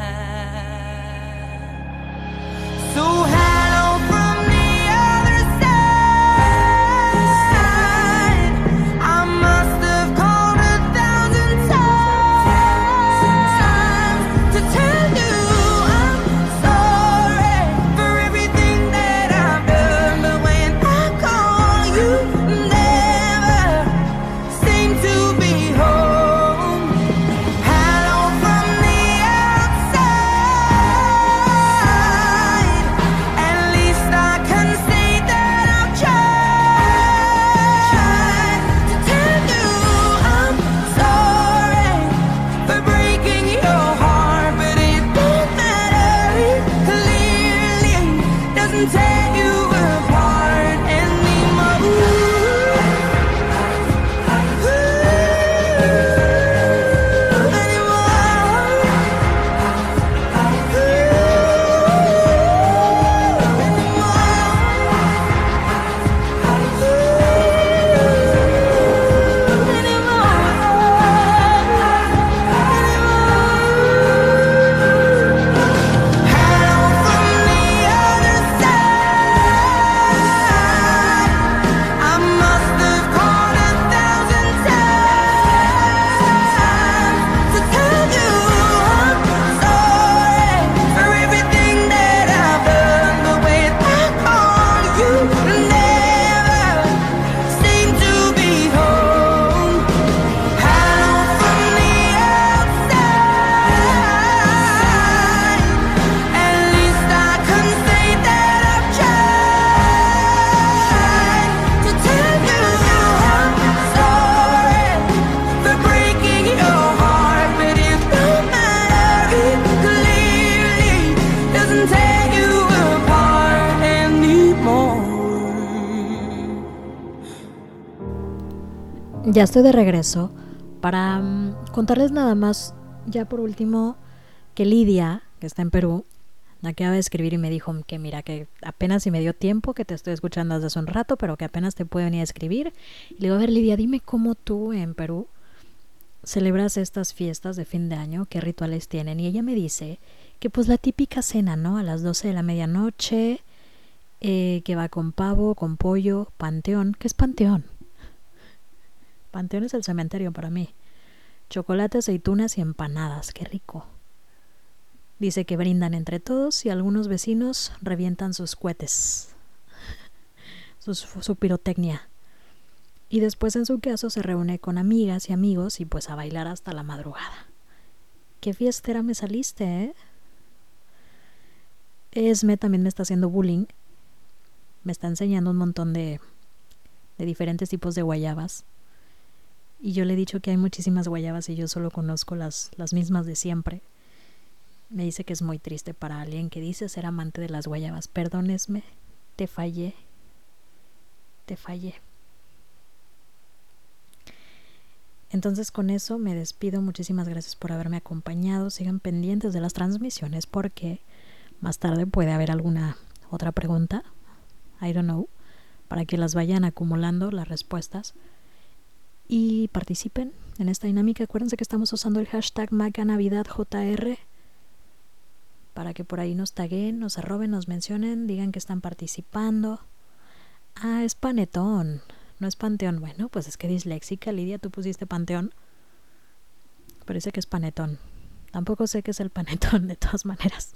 So hello Ya estoy de regreso para mm, contarles nada más, ya por último, que Lidia, que está en Perú, me acaba de escribir y me dijo que mira, que apenas si me dio tiempo, que te estoy escuchando desde hace un rato, pero que apenas te puede venir a escribir. Y le digo, a ver Lidia, dime cómo tú en Perú celebras estas fiestas de fin de año, qué rituales tienen. Y ella me dice que pues la típica cena, ¿no? A las 12 de la medianoche, eh, que va con pavo, con pollo, panteón. ¿Qué es panteón? Panteón es el cementerio para mí. Chocolate, aceitunas y empanadas, qué rico. Dice que brindan entre todos y algunos vecinos revientan sus cohetes, su, su pirotecnia. Y después en su caso se reúne con amigas y amigos y pues a bailar hasta la madrugada. Qué fiestera me saliste, ¿eh? Esme también me está haciendo bullying. Me está enseñando un montón de, de diferentes tipos de guayabas. Y yo le he dicho que hay muchísimas guayabas y yo solo conozco las, las mismas de siempre. Me dice que es muy triste para alguien que dice ser amante de las guayabas. Perdónesme, te fallé. Te fallé. Entonces con eso me despido. Muchísimas gracias por haberme acompañado. Sigan pendientes de las transmisiones porque más tarde puede haber alguna otra pregunta. I don't know. Para que las vayan acumulando las respuestas y participen en esta dinámica. Acuérdense que estamos usando el hashtag MacaNavidadJR para que por ahí nos taguen, nos arroben, nos mencionen, digan que están participando. Ah, es panetón, no es panteón. Bueno, pues es que disléxica, Lidia, tú pusiste panteón. Parece que es panetón. Tampoco sé qué es el panetón, de todas maneras.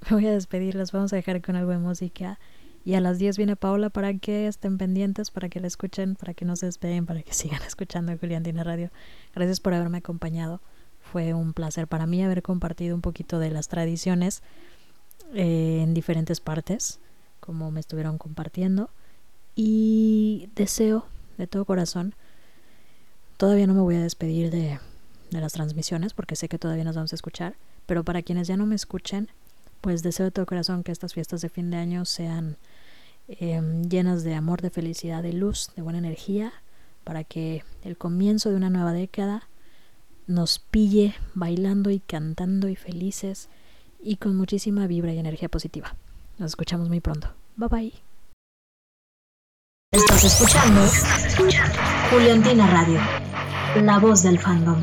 Me voy a despedir, los vamos a dejar con algo de música. Y a las 10 viene Paola para que estén pendientes, para que la escuchen, para que no se despeguen, para que sigan escuchando Juliantina Radio. Gracias por haberme acompañado. Fue un placer para mí haber compartido un poquito de las tradiciones eh, en diferentes partes, como me estuvieron compartiendo. Y deseo de todo corazón, todavía no me voy a despedir de, de las transmisiones porque sé que todavía nos vamos a escuchar, pero para quienes ya no me escuchen, pues deseo de todo corazón que estas fiestas de fin de año sean em, llenas de amor, de felicidad, de luz, de buena energía, para que el comienzo de una nueva década nos pille bailando y cantando y felices y con muchísima vibra y energía positiva. Nos escuchamos muy pronto. Bye bye. Estás escuchando Juliantina Radio, la voz del fandom.